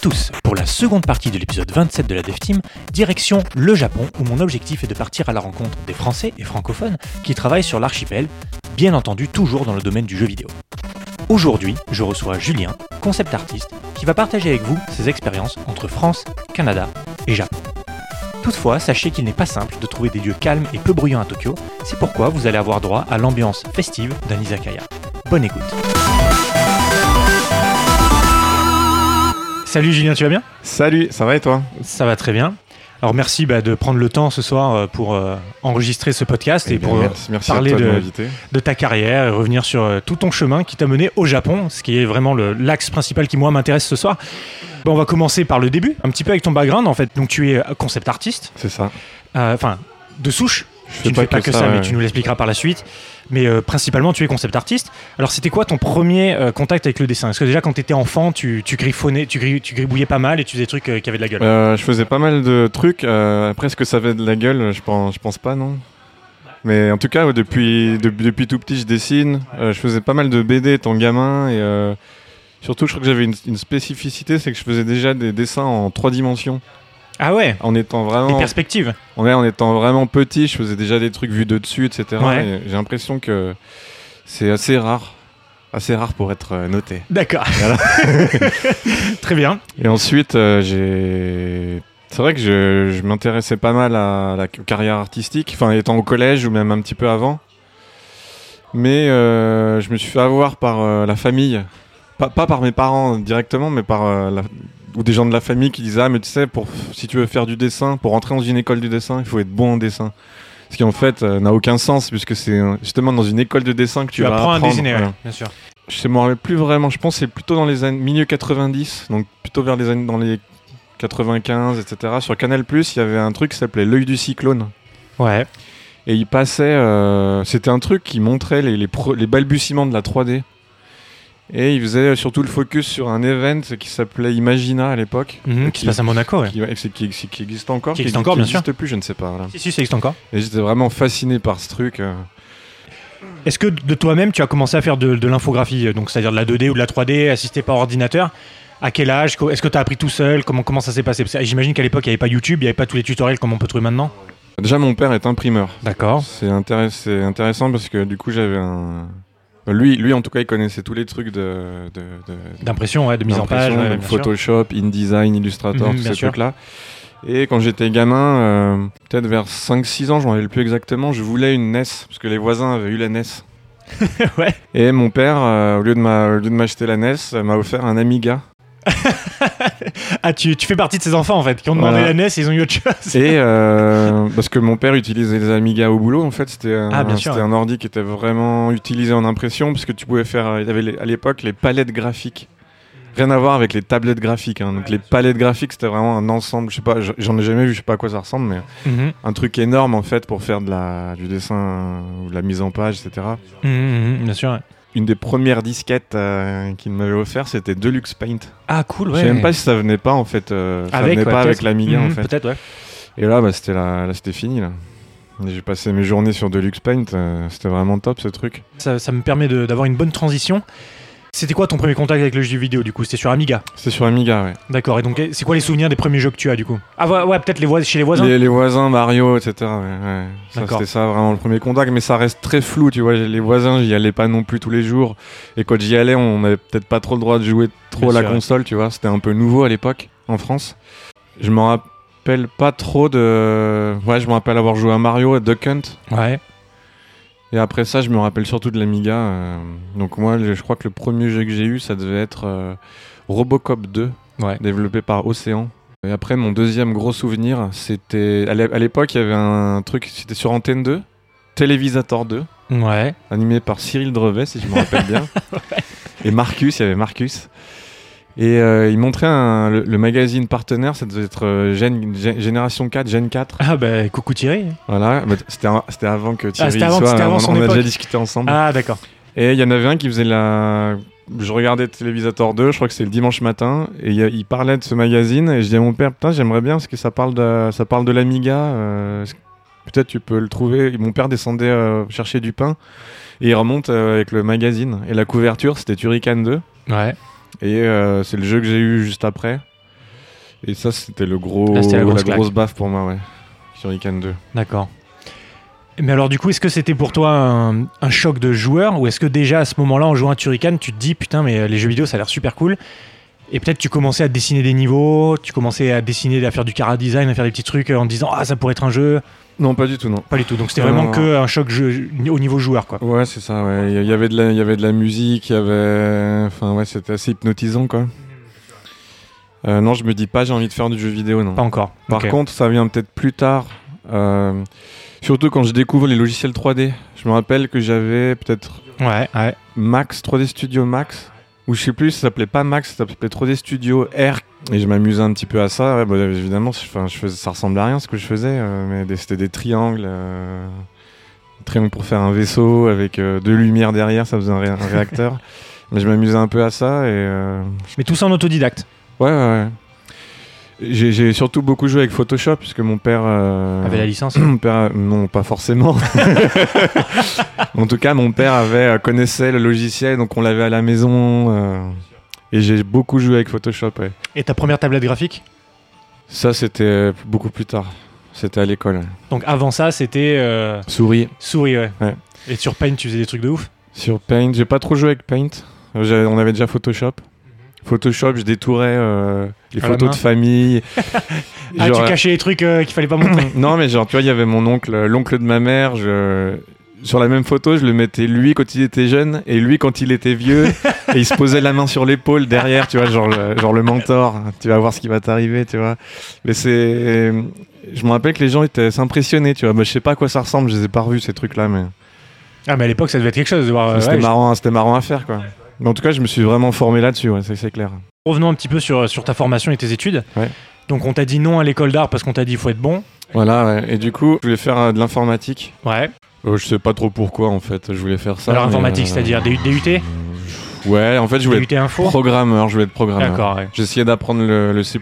Tous Pour la seconde partie de l'épisode 27 de la Dev Team, direction le Japon où mon objectif est de partir à la rencontre des Français et francophones qui travaillent sur l'archipel, bien entendu toujours dans le domaine du jeu vidéo. Aujourd'hui, je reçois Julien, concept artiste, qui va partager avec vous ses expériences entre France, Canada et Japon. Toutefois, sachez qu'il n'est pas simple de trouver des lieux calmes et peu bruyants à Tokyo, c'est pourquoi vous allez avoir droit à l'ambiance festive d'un izakaya. Bonne écoute Salut Julien, tu vas bien? Salut, ça va et toi? Ça va très bien. Alors merci bah, de prendre le temps ce soir euh, pour euh, enregistrer ce podcast et, Eh bien, pour euh, merci, merci parler de, de- m'inviter. de ta carrière et revenir sur tout ton chemin qui t'a mené au Japon, ce qui est vraiment l'axe principal qui moi m'intéresse ce soir. On va commencer par le début, un petit peu avec ton background en fait. Donc tu es concept artiste, C'est ça. euh, enfin de souche. Je Tu ne fais pas que ça, mais tu nous l'expliqueras par la suite. Mais euh, principalement, tu es concept artiste. Alors, c'était quoi ton premier euh, contact avec le dessin? Est-ce que déjà, quand tu étais enfant, tu, tu griffonnais, tu, gri- tu gribouillais pas mal et tu faisais des trucs euh, qui avaient de la gueule je faisais pas mal de trucs. après, est-ce que ça avait de la gueule? Je pense, je pense pas, non. Mais en tout cas, depuis, de- depuis tout petit, je dessine. Je faisais pas mal de BD étant gamin. Et surtout, je crois que j'avais une, une spécificité c'est que je faisais déjà des dessins en trois dimensions. Ah ouais En étant vraiment, perspectives ouais, en étant vraiment petit, je faisais déjà des trucs vus de dessus, etc. Ouais. Et J'ai l'impression que c'est assez rare. Assez rare pour être euh, noté. D'accord. Voilà. Très bien. Et ensuite, euh, j'ai. C'est vrai que je, je m'intéressais pas mal à la carrière artistique, enfin étant au collège ou même un petit peu avant. Mais euh, je me suis fait avoir par euh, la famille, pas, pas par mes parents directement, mais par euh, la- ou des gens de la famille qui disaient ah mais tu sais pour si tu veux faire du dessin, pour rentrer dans une école du dessin, il faut être bon en dessin. Ce qui en fait euh, n'a aucun sens puisque c'est justement dans une école de dessin que tu, Tu, vas apprends à dessiner, ouais, bien sûr. Je me rappelle plus vraiment. Je pense que c'est plutôt dans les années milieu 90, donc plutôt vers les années dans les 95, etc. Sur Canal il y avait un truc qui s'appelait l'œil du cyclone. Ouais. Et il passait. euh, C'était un truc qui montrait les, les, pro- les balbutiements de la 3D. Et il faisait surtout le focus sur un event qui s'appelait Imagina à l'époque. Mhm, qui se passe à Monaco, ouais. Qui, qui- qui- qui- qui existe encore. Qui existe encore, bien sûr. n'existe plus, je ne sais pas. voilà. Si, si, ça existe encore. Et j'étais vraiment fasciné par ce truc. euh. Est-ce que de toi-même, tu as commencé à faire de, de l'infographie, euh, donc c'est-à-dire de la 2D ou de la 3D, assistée par ordinateur? À quel âge? Est-ce que tu as appris tout seul? Comment, comment ça s'est passé? Que J'imagine qu'à l'époque, il n'y avait pas YouTube, il n'y avait pas tous les tutoriels comme on peut trouver maintenant. Déjà, mon père est imprimeur. D'accord. C'est intéress- c'est intéressant parce que du coup j'avais un... Lui, lui en tout cas il connaissait tous les trucs de, D'impression, ouais, de mise en page. ouais. Photoshop, InDesign, Illustrator, Mhm, tous ces trucs-là. Et quand j'étais gamin, euh, peut-être vers 5-6 ans, je m'en rappelle plus exactement, je voulais une NES parce que les voisins avaient eu la NES. ouais. Et mon père, euh, au lieu de m'acheter la NES, m'a offert un Amiga. Ah, tu, tu fais partie de ces enfants en fait qui ont demandé Voilà. la NES et ils ont eu autre chose. Et euh, parce que mon père utilisait les Amiga au boulot, en fait, c'était un, Ah, sûr, ouais. un ordi qui était vraiment utilisé en impression, parce que tu pouvais faire, il y avait les- à l'époque les palettes graphiques. Rien à voir avec les tablettes graphiques. hein. Donc les palettes graphiques, c'était vraiment un ensemble. Je sais pas, j'en ai jamais vu, je sais pas à quoi ça ressemble, mais Mhm, un truc énorme en fait pour faire de la, du dessin ou de la mise en page, etc. mhm, mhm, bien sûr. ouais. Une des premières disquettes euh, qu'il m'avait offert, c'était Deluxe Paint. Ah, cool, Je sais même pas si ça venait pas en fait. euh, ça venait ouais, pas avec peut-être. l'Amiga en Mhm, fait. Peut-être, ouais. Et là, bah, c'était la- là, c'était fini. Là. J'ai passé mes journées sur Deluxe Paint. euh, c'était vraiment top ce truc. Ça, ça me permet d'avoir une bonne transition. C'était quoi ton premier contact avec le jeu vidéo du coup? C'était sur Amiga? C'était sur Amiga, ouais. D'accord, et donc c'est quoi les souvenirs des premiers jeux que tu as du coup? Ah ouais, ouais, peut-être les chez les voisins Les, les voisins, Mario, etc. ouais, ouais. Ça. C'était ça vraiment le premier contact. Mais ça reste très flou, tu vois. Les voisins, j'y allais pas non plus tous les jours. Et quand j'y allais, on avait peut-être pas trop le droit de jouer trop Bien à la sûr, ouais. console, tu vois. C'était un peu nouveau à l'époque en France. Je me rappelle pas trop de. Ouais, je me rappelle avoir joué à Mario et Duck Hunt. Ouais. Et après ça, je me rappelle surtout de l'Amiga. euh, donc moi, je crois que le premier jeu que j'ai eu, ça devait être euh, Robocop 2, Ouais. développé par Océan. Et après, mon deuxième gros souvenir, c'était... À l'é- à l'époque, il y avait un truc, c'était sur Antenne 2, Télévisator 2, Ouais. animé par Cyril Drevet, si je me rappelle bien. Et Marcus, il y avait Marcus. Et euh, il montrait un- le, le magazine partenaire, ça devait être euh, Gen- Gen- Génération 4, Gen 4. Ah bah coucou Thierry. Voilà, Bah, c'était avant que Thierry c'était avant- soit, c'était avant on, son on a époque. déjà discuté ensemble. Ah d'accord. Et il y en avait un qui faisait la. Je regardais Télévisateur 2, je crois que c'est le dimanche matin, et il, parlait de ce magazine, et je dis à mon père, putain, j'aimerais bien parce que ça parle de, ça parle de l'Amiga, euh, peut-être tu peux le trouver? Et mon père descendait euh, chercher du pain, et il remonte euh, avec le magazine, et la couverture, c'était Turrican 2, Ouais. Et euh, c'est le jeu que j'ai eu juste après. Et ça, c'était le gros, Là, la grosse baffe pour moi, ouais. Sur Ican 2. D'accord. Mais alors, du coup, est-ce que c'était pour toi un, un choc de joueur ou est-ce que déjà à ce moment-là, en jouant à Turrican, tu te dis putain, mais euh, les jeux vidéo ça a l'air super cool et peut-être tu commençais à dessiner des niveaux, tu commençais à dessiner, à faire du cara design, à faire des petits trucs euh, en te disant ah ça pourrait être un jeu. Non, pas du tout, non. Pas du tout. Donc c'était vraiment non, que un choc jeu, au niveau joueur quoi. Ouais, c'est ça, ouais. Il y avait de la, il y avait de la musique, il y avait. Enfin, ouais, c'était assez hypnotisant, quoi. Euh, non, je me dis pas j'ai envie de faire du jeu vidéo, non. Pas encore. Par contre, ça vient peut-être plus tard. euh, surtout quand je découvre les logiciels 3D. Je me rappelle que j'avais peut-être Ouais, ouais. Max, 3D Studio Max. Ou je sais plus, ça s'appelait pas Max, ça s'appelait 3D Studio R. Et je m'amusais un petit peu à ça. Ouais, bah, évidemment, je, enfin, je faisais, ça ressemblait à rien ce que je faisais. euh, mais c'était des triangles. euh, triangles pour faire un vaisseau avec euh, deux lumières derrière, ça faisait un, ré- un réacteur. mais je m'amusais un peu à ça. Et euh, Mais tout ça en autodidacte. ouais, ouais, ouais. J'ai surtout beaucoup joué avec Photoshop puisque mon père. euh, Avec la licence. mon père, non, pas forcément. en tout cas, mon père avait euh, connaissait le logiciel, donc on l'avait à la maison. euh, et j'ai beaucoup joué avec Photoshop. ouais. Et ta première tablette graphique? Ça, c'était beaucoup plus tard. C'était à l'école. Donc avant ça, c'était euh, Souris souris, ouais. Ouais. Et sur Paint, tu faisais des trucs de ouf? Sur Paint. J'ai pas trop joué avec Paint. On avait déjà Photoshop. Photoshop, je détourais euh, les À photos de famille. Ah, Genre, tu cachais les trucs euh, qu'il fallait pas montrer. Non, mais genre, tu vois, il y avait mon oncle, euh, l'oncle de ma mère. Je... Sur la même photo, je le mettais lui quand il était jeune et lui quand il était vieux. et il se posait la main sur l'épaule derrière, tu vois, genre le, genre le mentor. Tu vas voir ce qui va t'arriver, tu vois. Mais c'est. Je me rappelle que les gens étaient s'impressionner, tu vois. Bah, je sais pas à quoi ça ressemble, je les ai pas revus ces trucs-là, mais ah, mais à l'époque, ça devait être quelque chose de voir. euh, c'était ouais, marrant, c'était marrant à faire, quoi. Mais en tout cas, je me suis vraiment formé là-dessus, ouais, c'est clair. Revenons un petit peu sur, sur ta formation et tes études. Ouais. Donc on t'a dit non à l'école d'art parce qu'on t'a dit il faut être bon. Voilà, ouais. Et du coup, je voulais faire euh, de l'informatique. Ouais. Euh, je sais pas trop pourquoi, en fait, je voulais faire ça. Alors informatique, euh, c'est-à-dire DU- DUT Ouais, en fait, je voulais DUT info Programmeur, je voulais être programmeur. D'accord, ouais. J'essayais d'apprendre le, le C++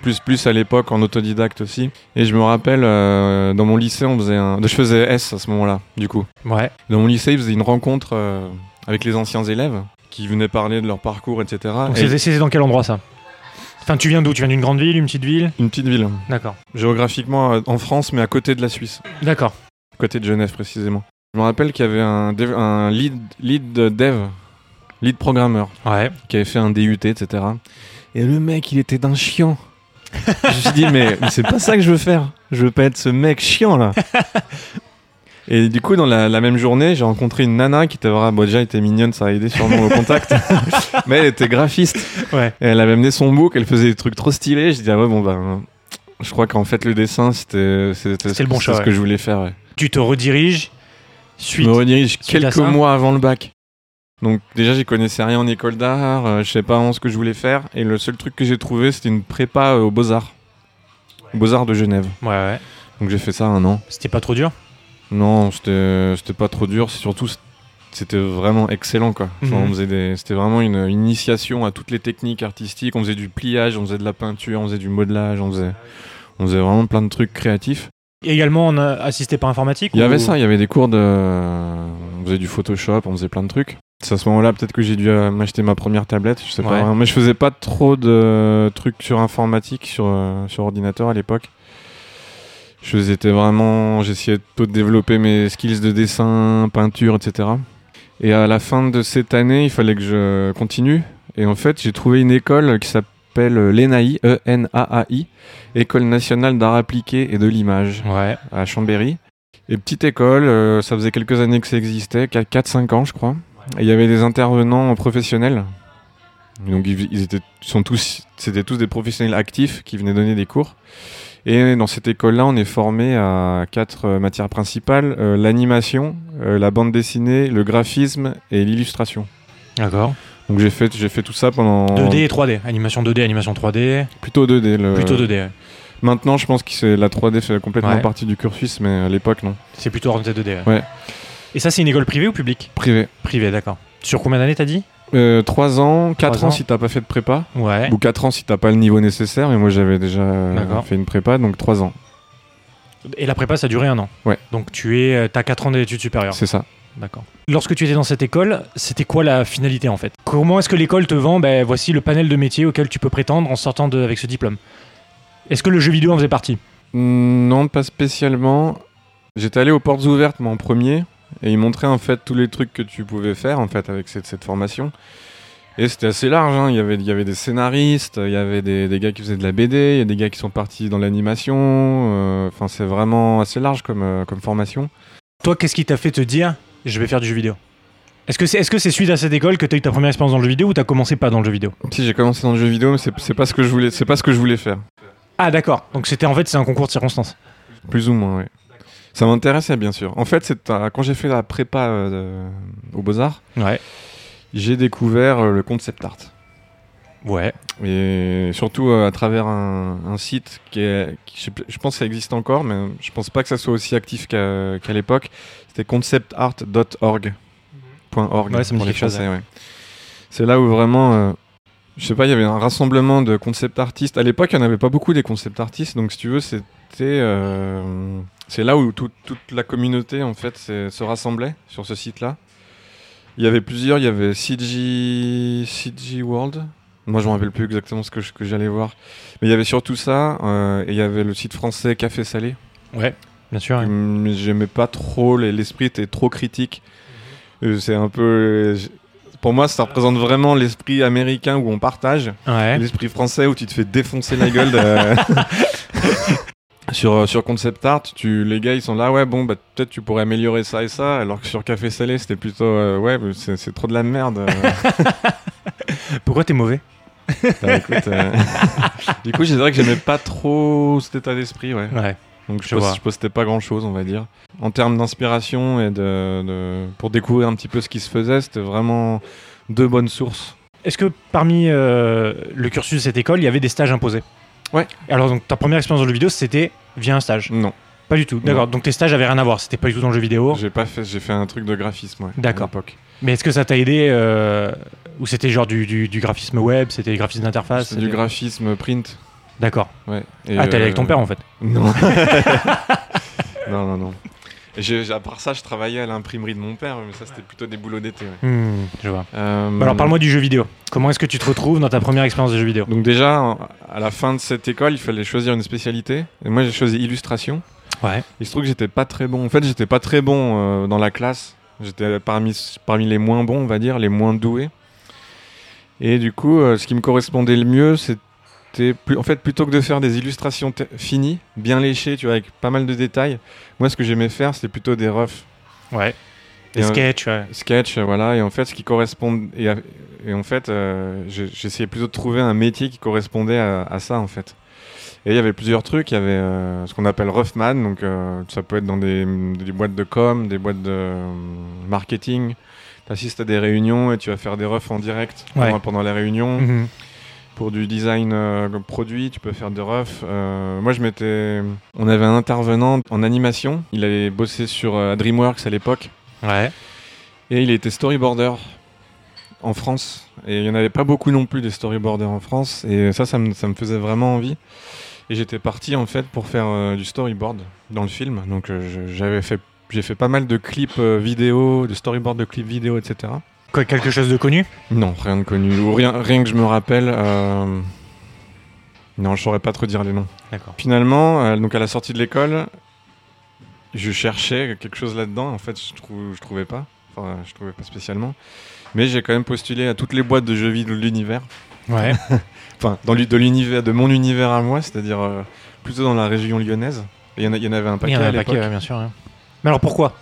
à l'époque en autodidacte aussi. Et je me rappelle, euh, dans mon lycée, on faisait un... Je faisais S à ce moment-là, du coup. Ouais. Dans mon lycée, ils faisaient une rencontre euh, avec les anciens élèves qui venaient parler de leur parcours, etc. Donc Et c'est dans quel endroit ça Enfin, tu viens d'où? Tu viens d'une grande ville, une petite ville? Une petite ville, D'accord. géographiquement euh, en France, mais à côté de la Suisse. D'accord. Côté de Genève, précisément. Je me rappelle qu'il y avait un, dev- un lead, lead dev, lead programmeur, Ouais. qui avait fait un DUT, etc. Et le mec, il était d'un chiant. je me suis dit, mais, mais c'est pas ça que je veux faire. Je veux pas être ce mec chiant là. Et du coup, dans la, la même journée, j'ai rencontré une nana qui était vraiment, bon, déjà, était mignonne, ça a aidé sûrement au contact. mais elle était graphiste. Ouais. Et elle avait amené son book, elle faisait des trucs trop stylés. Je dis, ah ouais, bon, bah, je crois qu'en fait, le dessin, c'était c'était C'est le bon c'est choix, ce ouais. que je voulais faire. Ouais. Tu te rediriges Je suite. me redirige suite quelques mois avant le bac. Donc déjà, j'y connaissais rien en école d'art, euh, je sais pas vraiment ce que je voulais faire. Et le seul truc que j'ai trouvé, c'était une prépa euh, aux Beaux-Arts. Beaux-Arts de Genève. Ouais, ouais. Donc j'ai fait ça un an. C'était pas trop dur? Non, c'était pas trop dur, c'est surtout c'était vraiment excellent quoi. Enfin, Mhm. on faisait des c'était vraiment une, une initiation à toutes les techniques artistiques, on faisait du pliage, on faisait de la peinture, on faisait du modelage, on faisait on faisait vraiment plein de trucs créatifs. Et également, on a assisté par informatique Il y ou- avait ça, il y avait des cours de on faisait du Photoshop, on faisait plein de trucs. C'est à ce moment-là peut-être que j'ai dû euh, m'acheter ma première tablette, je sais pas Ouais. mais je faisais pas trop de trucs sur informatique sur euh, sur ordinateur à l'époque. Je faisais c'était vraiment j'essayais de développer mes skills de dessin, peinture, etc. Et à la fin de cette année, il fallait que je continue. Et en fait, j'ai trouvé une école qui s'appelle l'ENAI, E-N-A-A-I, École nationale d'art appliqué et de l'image Ouais. à Chambéry. Et petite école, euh, ça faisait quelques années que ça existait, 4-5 ans je crois. Et il y avait des intervenants professionnels. Donc ils étaient, sont tous, c'était tous des professionnels actifs qui venaient donner des cours. Et dans cette école-là, on est formé à quatre euh, matières principales euh, l'animation, euh, la bande dessinée, le graphisme et l'illustration. D'accord. Donc j'ai fait, j'ai fait tout ça pendant 2D et 3D. Animation 2D, animation 3D. plutôt 2D. le- Plutôt 2D. ouais. Maintenant, je pense que la 3D fait complètement Ouais. partie du cursus, mais à l'époque non. C'est plutôt orienté 2D. ouais. Ouais. Et ça, c'est une école privée ou publique? Privé. Privée, d'accord. Sur combien d'années t'as dit? 3 ans, 4 Trois ans ans. si t'as pas fait de prépa, Ouais. ou 4 ans si t'as pas le niveau nécessaire, mais moi j'avais déjà euh, D'accord. fait une prépa, donc 3 ans, Et la prépa, ça a duré un an. Ouais. Donc tu es, euh, t'as 4 ans d'études supérieures. c'est ça. D'accord. Lorsque tu étais dans cette école, c'était quoi la finalité en fait? Comment est-ce que l'école te vend? Ben, Voici le panel de métiers auquel tu peux prétendre en sortant de, avec ce diplôme. Est-ce que le jeu vidéo en faisait partie? Mm, Non, pas spécialement. J'étais allé aux portes ouvertes, moi, en premier, et ils montraient en fait tous les trucs que tu pouvais faire en fait avec cette, cette formation. Et c'était assez large. hein. Il, y avait, il y avait des scénaristes, il y avait des, des gars qui faisaient de la BD, il y a des gars qui sont partis dans l'animation. euh, Enfin, c'est vraiment assez large comme, euh, comme formation. Toi, qu'est-ce qui t'a fait te dire je vais faire du jeu vidéo? Est-ce que c'est est -ce c'est suite à cette école que tu as eu ta première expérience dans le jeu vidéo ou t'as commencé pas dans le jeu vidéo? Si j'ai commencé dans le jeu vidéo, mais c'est pas ce que je voulais, pas ce que je voulais faire. Ah d'accord, donc c'était en fait c'est un concours de circonstances. Plus ou moins, oui. Ça m'intéressait bien sûr. En fait, c'est quand j'ai fait la prépa euh, aux Beaux Arts, Ouais. j'ai découvert euh, le concept art. Ouais. Et surtout euh, à travers un, un site qui est, qui- je, pense que ça existe encore, mais je pense pas que ça soit aussi actif qu'à l'époque. C'était conceptart.org. Point .org Ouais, ça me dit quelque chose, ouais. C'est là où vraiment, euh, je sais pas, il y avait un rassemblement de concept artistes. À l'époque, il n'y en avait pas beaucoup des concept artistes, donc si tu veux, c'était, euh, c'est là où tout- toute la communauté en fait se rassemblait sur ce site-là. Il y avait plusieurs, il y avait CG, CG World. Moi, je me rappelle plus exactement ce que, j'allais voir. Mais il y avait surtout ça, euh, et il y avait le site français Café Salé. Ouais. Bien sûr. Mais J'aimais pas trop, les- l'esprit était trop critique. Euh, C'est un peu. Pour moi, ça représente vraiment l'esprit américain où on partage, Ouais. l'esprit français où tu te fais défoncer la gueule. de- sur, euh, sur Concept Art, tu, les gars ils sont là, ouais, bon, bah, peut-être tu pourrais améliorer ça et ça, alors que sur Café Salé, c'était plutôt, euh, ouais, c'est c'est trop de la merde. euh. Pourquoi t'es mauvais? Bah, écoute, euh, du coup, je dirais que j'aimais pas trop cet état d'esprit, ouais. Ouais. Donc je, Je poste- je postais pas grand chose, on va dire. En termes d'inspiration et de, de- pour découvrir un petit peu ce qui se faisait, c'était vraiment deux bonnes sources. Est-ce que parmi euh, le cursus de cette école, il y avait des stages imposés? Ouais. Alors donc ta première expérience dans le jeu vidéo, c'était via un stage Non, Pas du tout. D'accord. Donc tes stages avaient rien à voir. C'était pas du tout dans le jeu vidéo. j'ai pas fait, j'ai fait un truc de graphisme, ouais, D'accord. Mais est-ce que ça t'a aidé euh, Ou c'était genre du, du- du graphisme web C'était du graphisme d'interface C'est du c'était- graphisme print. D'accord. Ouais. Et, Ah, t'es allé avec ton euh, père en fait. Non. non, non, non. J'ai- à part ça, je travaillais à l'imprimerie de mon père, mais ça c'était plutôt des boulots d'été. ouais. Hmm, je vois. Euh, Bah alors parle-moi du jeu vidéo. Comment est-ce que tu te retrouves dans ta première expérience de jeu vidéo? Donc déjà, à la fin de cette école, il fallait choisir une spécialité. Et moi, j'ai choisi illustration. Ouais. Il se trouve que j'étais pas très bon. En fait, j'étais pas très bon euh, dans la classe. J'étais parmi, parmi les moins bons, on va dire, les moins doués. Et du coup, euh, ce qui me correspondait le mieux, c'était en fait plutôt que de faire des illustrations finies, bien léchées, tu vois, avec pas mal de détails. Moi, ce que j'aimais faire, c'était plutôt des roughs, Ouais. Des euh, sketchs, ouais. sketch, voilà. Et en fait, ce qui correspond et, en fait, euh, j'essayais plutôt de trouver un métier qui correspondait à, à ça, en fait. Et il y avait plusieurs trucs. Il y avait euh, ce qu'on appelle roughman, donc euh, ça peut être dans des, des boîtes de com, des boîtes de marketing. Tu assistes à des réunions et tu vas faire des refs en direct Ouais. pendant, pendant les réunions. Mhm. Pour du design euh, produit, tu peux faire refs. Euh, moi, je m'étais. On avait un intervenant en animation. Il allait bosser sur euh, DreamWorks à l'époque. Ouais. Et il était storyboarder en France. Et il n'y en avait pas beaucoup non plus des storyboarders en France. Et ça, ça me, ça me faisait vraiment envie. Et j'étais parti en fait pour faire euh, du storyboard dans le film. Donc j'avais fait, j'ai fait pas mal de clips vidéo, de storyboard de clips vidéo, etc. Quoi, quelque chose de connu? Non, rien de connu. Ou rien, rien que je me rappelle. euh, Non, je saurais pas trop dire les noms. D'accord. Finalement, euh, donc à la sortie de l'école, je cherchais quelque chose là-dedans. En fait, je, trou- je trouvais pas. Enfin, je trouvais pas spécialement. Mais j'ai quand même postulé à toutes les boîtes de jeux vidéo de l'univers. Ouais. Enfin, dans de l'univers, de mon univers à moi, c'est-à-dire euh, plutôt dans la région lyonnaise. Il y, en a- il y en avait un Il paquet y en a à un paquet, ouais, bien sûr. Mais alors pourquoi?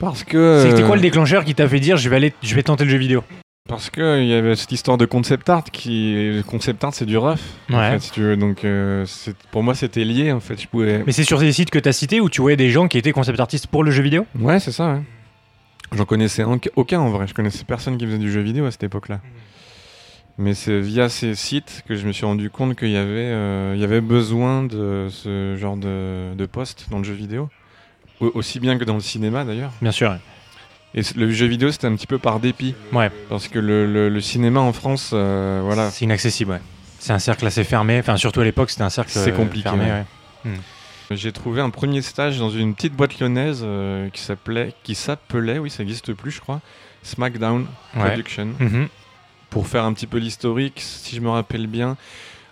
Parce que. C'était euh, quoi le déclencheur qui t'a fait dire je vais aller, je vais tenter le jeu vidéo? Parce que il y avait cette histoire de concept art qui. le Concept art, c'est du rough. en Ouais. fait, si tu veux. Donc, euh, c'est- pour moi, c'était lié. En fait, je pouvais. Mais c'est sur des sites que t'as cités où tu voyais des gens qui étaient concept artistes pour le jeu vidéo? Ouais, c'est ça, ouais. J'en connaissais un- aucun en vrai. Je connaissais personne qui faisait du jeu vidéo à cette époque-là. Mais c'est via ces sites que je me suis rendu compte qu'il y, avait, euh, il y avait besoin de ce genre de, de poste dans le jeu vidéo. Au- aussi bien que dans le cinéma d'ailleurs. Bien sûr. Et le jeu vidéo, c'était un petit peu par dépit. Ouais. Parce que le, le- le cinéma en France, euh, voilà. C'est inaccessible, ouais. C'est un cercle assez fermé. Enfin, surtout à l'époque, c'était un cercle C'est compliqué, fermé. ouais. ouais. J'ai trouvé un premier stage dans une petite boîte lyonnaise euh, qui s'appelait, qui s'appelait, oui, ça n'existe plus, je crois, SmackDown Ouais. Production. Mhm. pour faire un petit peu l'historique, si je me rappelle bien,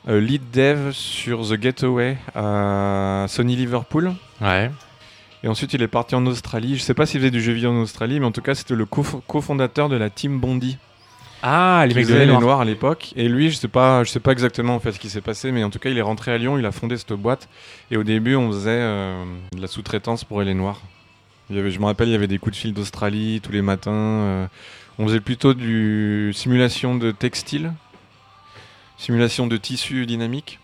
euh, lead dev sur The Getaway à Sony Liverpool. Ouais. Et ensuite, il est parti en Australie. Je sais pas s'il faisait du jeu vidéo en Australie, mais en tout cas, c'était le co- cofondateur de la team Bondi. Ah, les mecs de faisait les les Noirs. Noirs à l'époque. Et lui, je sais pas, je sais pas exactement en fait ce qui s'est passé, mais en tout cas, il est rentré à Lyon, il a fondé cette boîte. Et au début, on faisait euh, de la sous-traitance pour les Noirs. Il y avait, je me rappelle, il y avait des coups de fil d'Australie tous les matins. euh, on faisait plutôt du simulation de textile, simulation de tissu dynamique.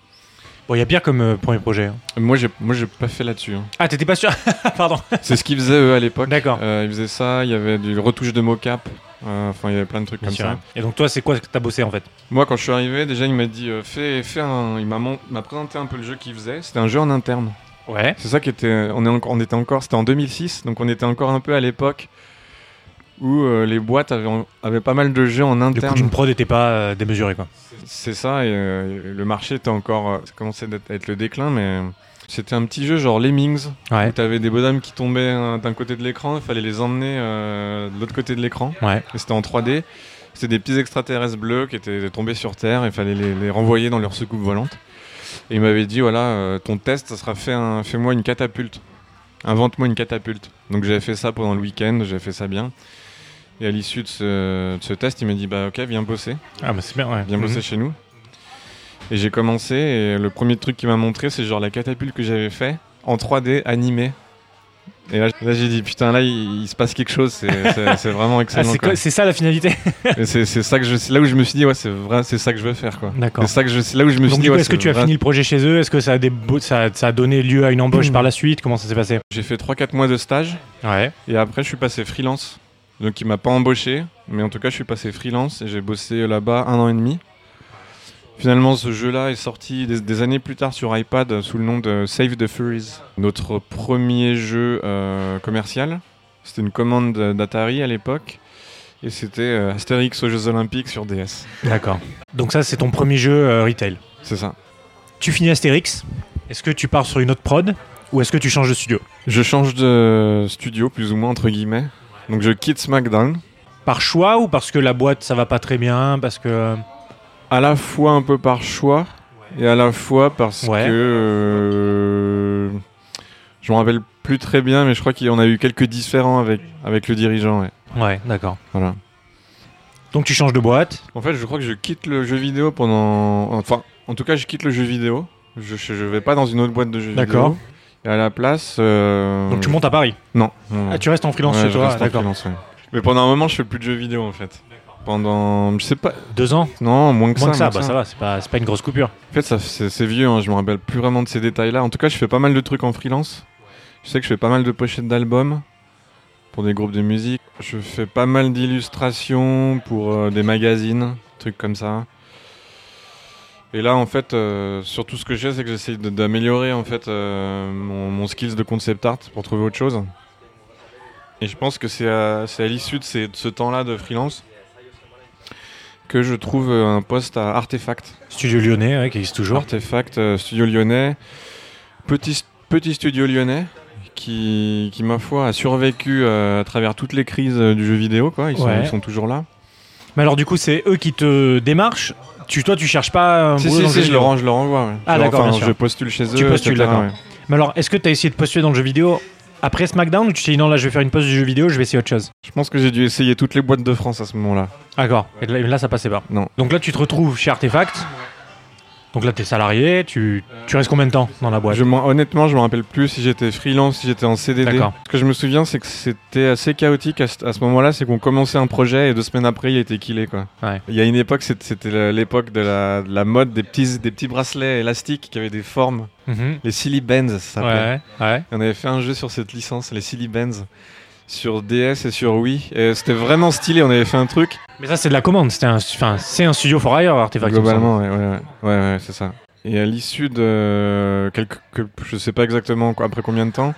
Bon, il y a pire comme euh, premier projet. hein. Moi, j'ai, moi, j'ai pas fait là-dessus. hein. Ah, t'étais pas sûr? Pardon. C'est ce qu'ils faisaient eux à l'époque. D'accord. Euh, ils faisaient ça. Il y avait du retouche de mocap. euh, Enfin, il y avait plein de trucs Bien comme sûr. ça. Et donc toi, c'est quoi que t'as bossé en fait? Moi, quand je suis arrivé, déjà, il m'a dit, euh, fais, fais un. Il m'a, mon- m'a présenté un peu le jeu qu'il faisait. C'était un jeu en interne. Ouais. C'est ça qui était. On, est en- on était encore. C'était en 2006, donc on était encore un peu à l'époque où euh, les boîtes avaient, avaient pas mal de jeux en Du coup, interne. d'une prod n'était pas euh, démesurée quoi. C'est ça, et euh, le marché était encore. euh, Ça commençait à être le déclin, mais. euh, C'était un petit jeu genre Lemmings, Ouais. où t'avais des bonhommes qui tombaient euh, d'un côté de l'écran, il fallait les emmener euh, de l'autre côté de l'écran. Ouais. Et c'était en 3D. C'était des petits extraterrestres bleus qui étaient tombés sur Terre. Il fallait les, les renvoyer dans leur soucoupe volante. Et il m'avait dit voilà, euh, ton test, ça sera fait un, fais-moi une catapulte. Invente-moi une catapulte. Donc j'avais fait ça pendant le week-end, j'avais fait ça bien. Et à l'issue de ce, de ce test, il m'a dit bah ok, viens bosser, Ah, bah c'est bien, ouais. viens bosser chez nous. Et j'ai commencé. Et le premier truc qu'il m'a montré, c'est genre la catapulte que j'avais fait en 3D animée. Et là, là, j'ai dit putain là il, il se passe quelque chose, c'est, vraiment Ah, excellent. c'est ça la finalité c'est ça que je, là où je me suis dit ouais c'est vrai, c'est ça que je veux faire quoi. D'accord. C'est ça que je, là où je me suis dit ouais, est-ce que tu as fini le projet chez eux? Est-ce que ça a, des beaux- ça, a- ça a donné lieu à une embauche Hmm. par la suite? Comment ça s'est passé? J'ai fait 3-4 mois de stage Ouais. et après je suis passé freelance. Donc il m'a pas embauché, mais en tout cas je suis passé freelance et j'ai bossé là-bas un an et demi. Finalement ce jeu-là est sorti des, des années plus tard sur iPad euh, sous le nom de Save the Furies. Notre premier jeu euh, commercial. C'était une commande d'Atari à l'époque. Et c'était euh, Astérix aux Jeux Olympiques sur DS. D'accord. Donc ça, c'est ton premier jeu euh, retail. C'est ça. Tu finis Astérix. Est-ce que tu pars sur une autre prod ou est-ce que tu changes de studio? Je change de studio, plus ou moins, entre guillemets. Donc je quitte SmackDown. Par choix ou parce que la boîte ça va pas très bien Parce que. À la fois un peu par choix, et à la fois parce Ouais. que... euh, je me rappelle plus très bien, mais je crois qu'il y en a eu quelques différends avec, avec le dirigeant. ouais. Ouais, d'accord. Voilà. Donc tu changes de boîte. En fait, je crois que je quitte le jeu vidéo pendant... Enfin, en tout cas, je quitte le jeu vidéo. Je, je, je vais pas dans une autre boîte de jeux vidéo. D'accord. Et à la place... euh, Donc tu montes à Paris. Non. non, non. Ah, tu restes en freelance Ouais, chez je toi reste en D'accord. freelance, ouais. Mais pendant un moment, je fais plus de jeux vidéo, en fait. Pendant... Je sais pas... Deux ans Non, moins que Moins ça. que ça, bah ça va, c'est pas, c'est pas une grosse coupure. En fait, ça, c'est, c'est vieux, hein, je me rappelle plus vraiment de ces détails-là. En tout cas, je fais pas mal de trucs en freelance. Je sais que je fais pas mal de pochettes d'albums pour des groupes de musique. Je fais pas mal d'illustrations pour euh, des magazines, trucs comme ça. Et là, en fait, euh, surtout ce que je fais, c'est que j'essaie d'améliorer en fait euh, mon, mon skills de concept art pour trouver autre chose. Et je pense que c'est à, l'issue de, ces- de ce temps-là de freelance que je trouve euh, un poste à Artefact. Studio lyonnais, ouais, qui existe toujours. Artefact, euh, studio lyonnais. Petit, petit studio lyonnais qui, qui, ma foi, a survécu à travers toutes les crises du jeu vidéo. Quoi. Ils, sont, Ouais. ils sont toujours là. Mais alors du coup, c'est eux qui te démarchent. Tu, toi, tu cherches pas un Si, boulot si, dans le si, jeu je, le rends, je le renvoie. ouais. Ah, Je- d'accord, enfin, bien sûr. Je postule chez eux. Tu postules, d'accord. ouais. Mais alors, est-ce que tu as essayé de postuler dans le jeu vidéo après SmackDown ou tu t'es dit non, là, je vais faire une pause du jeu vidéo, je vais essayer autre chose? Je pense que j'ai dû essayer toutes les boîtes de France à ce moment-là. D'accord. Et là, là, ça passait pas. Non. Donc là, tu te retrouves chez Artefact. Donc là, t'es salarié. Tu, tu restes combien de temps dans la boîte Je m'en- honnêtement, je me rappelle plus si j'étais freelance, si j'étais en CDD. Ce que je me souviens, c'est que c'était assez chaotique à ce, moment-là. C'est qu'on commençait un projet et deux semaines après, il était killé. Quoi. Ouais. Il y a une époque, c'était- l'époque de la, de la mode des petits, des petits bracelets élastiques qui avaient des formes. Mhm. Les Silly Bands, ça s'appelait. Ouais, On avait fait un jeu sur cette licence, les Silly Bands, sur DS et sur Wii. Et c'était vraiment stylé. On avait fait un truc. Mais ça, c'est de la commande. C'était un, enfin, c'est un studio for hire, Artefact. Globalement, ouais, ouais, ouais, ouais, c'est ça. Et à l'issue de quelques, que- je sais pas exactement quoi- après combien de temps,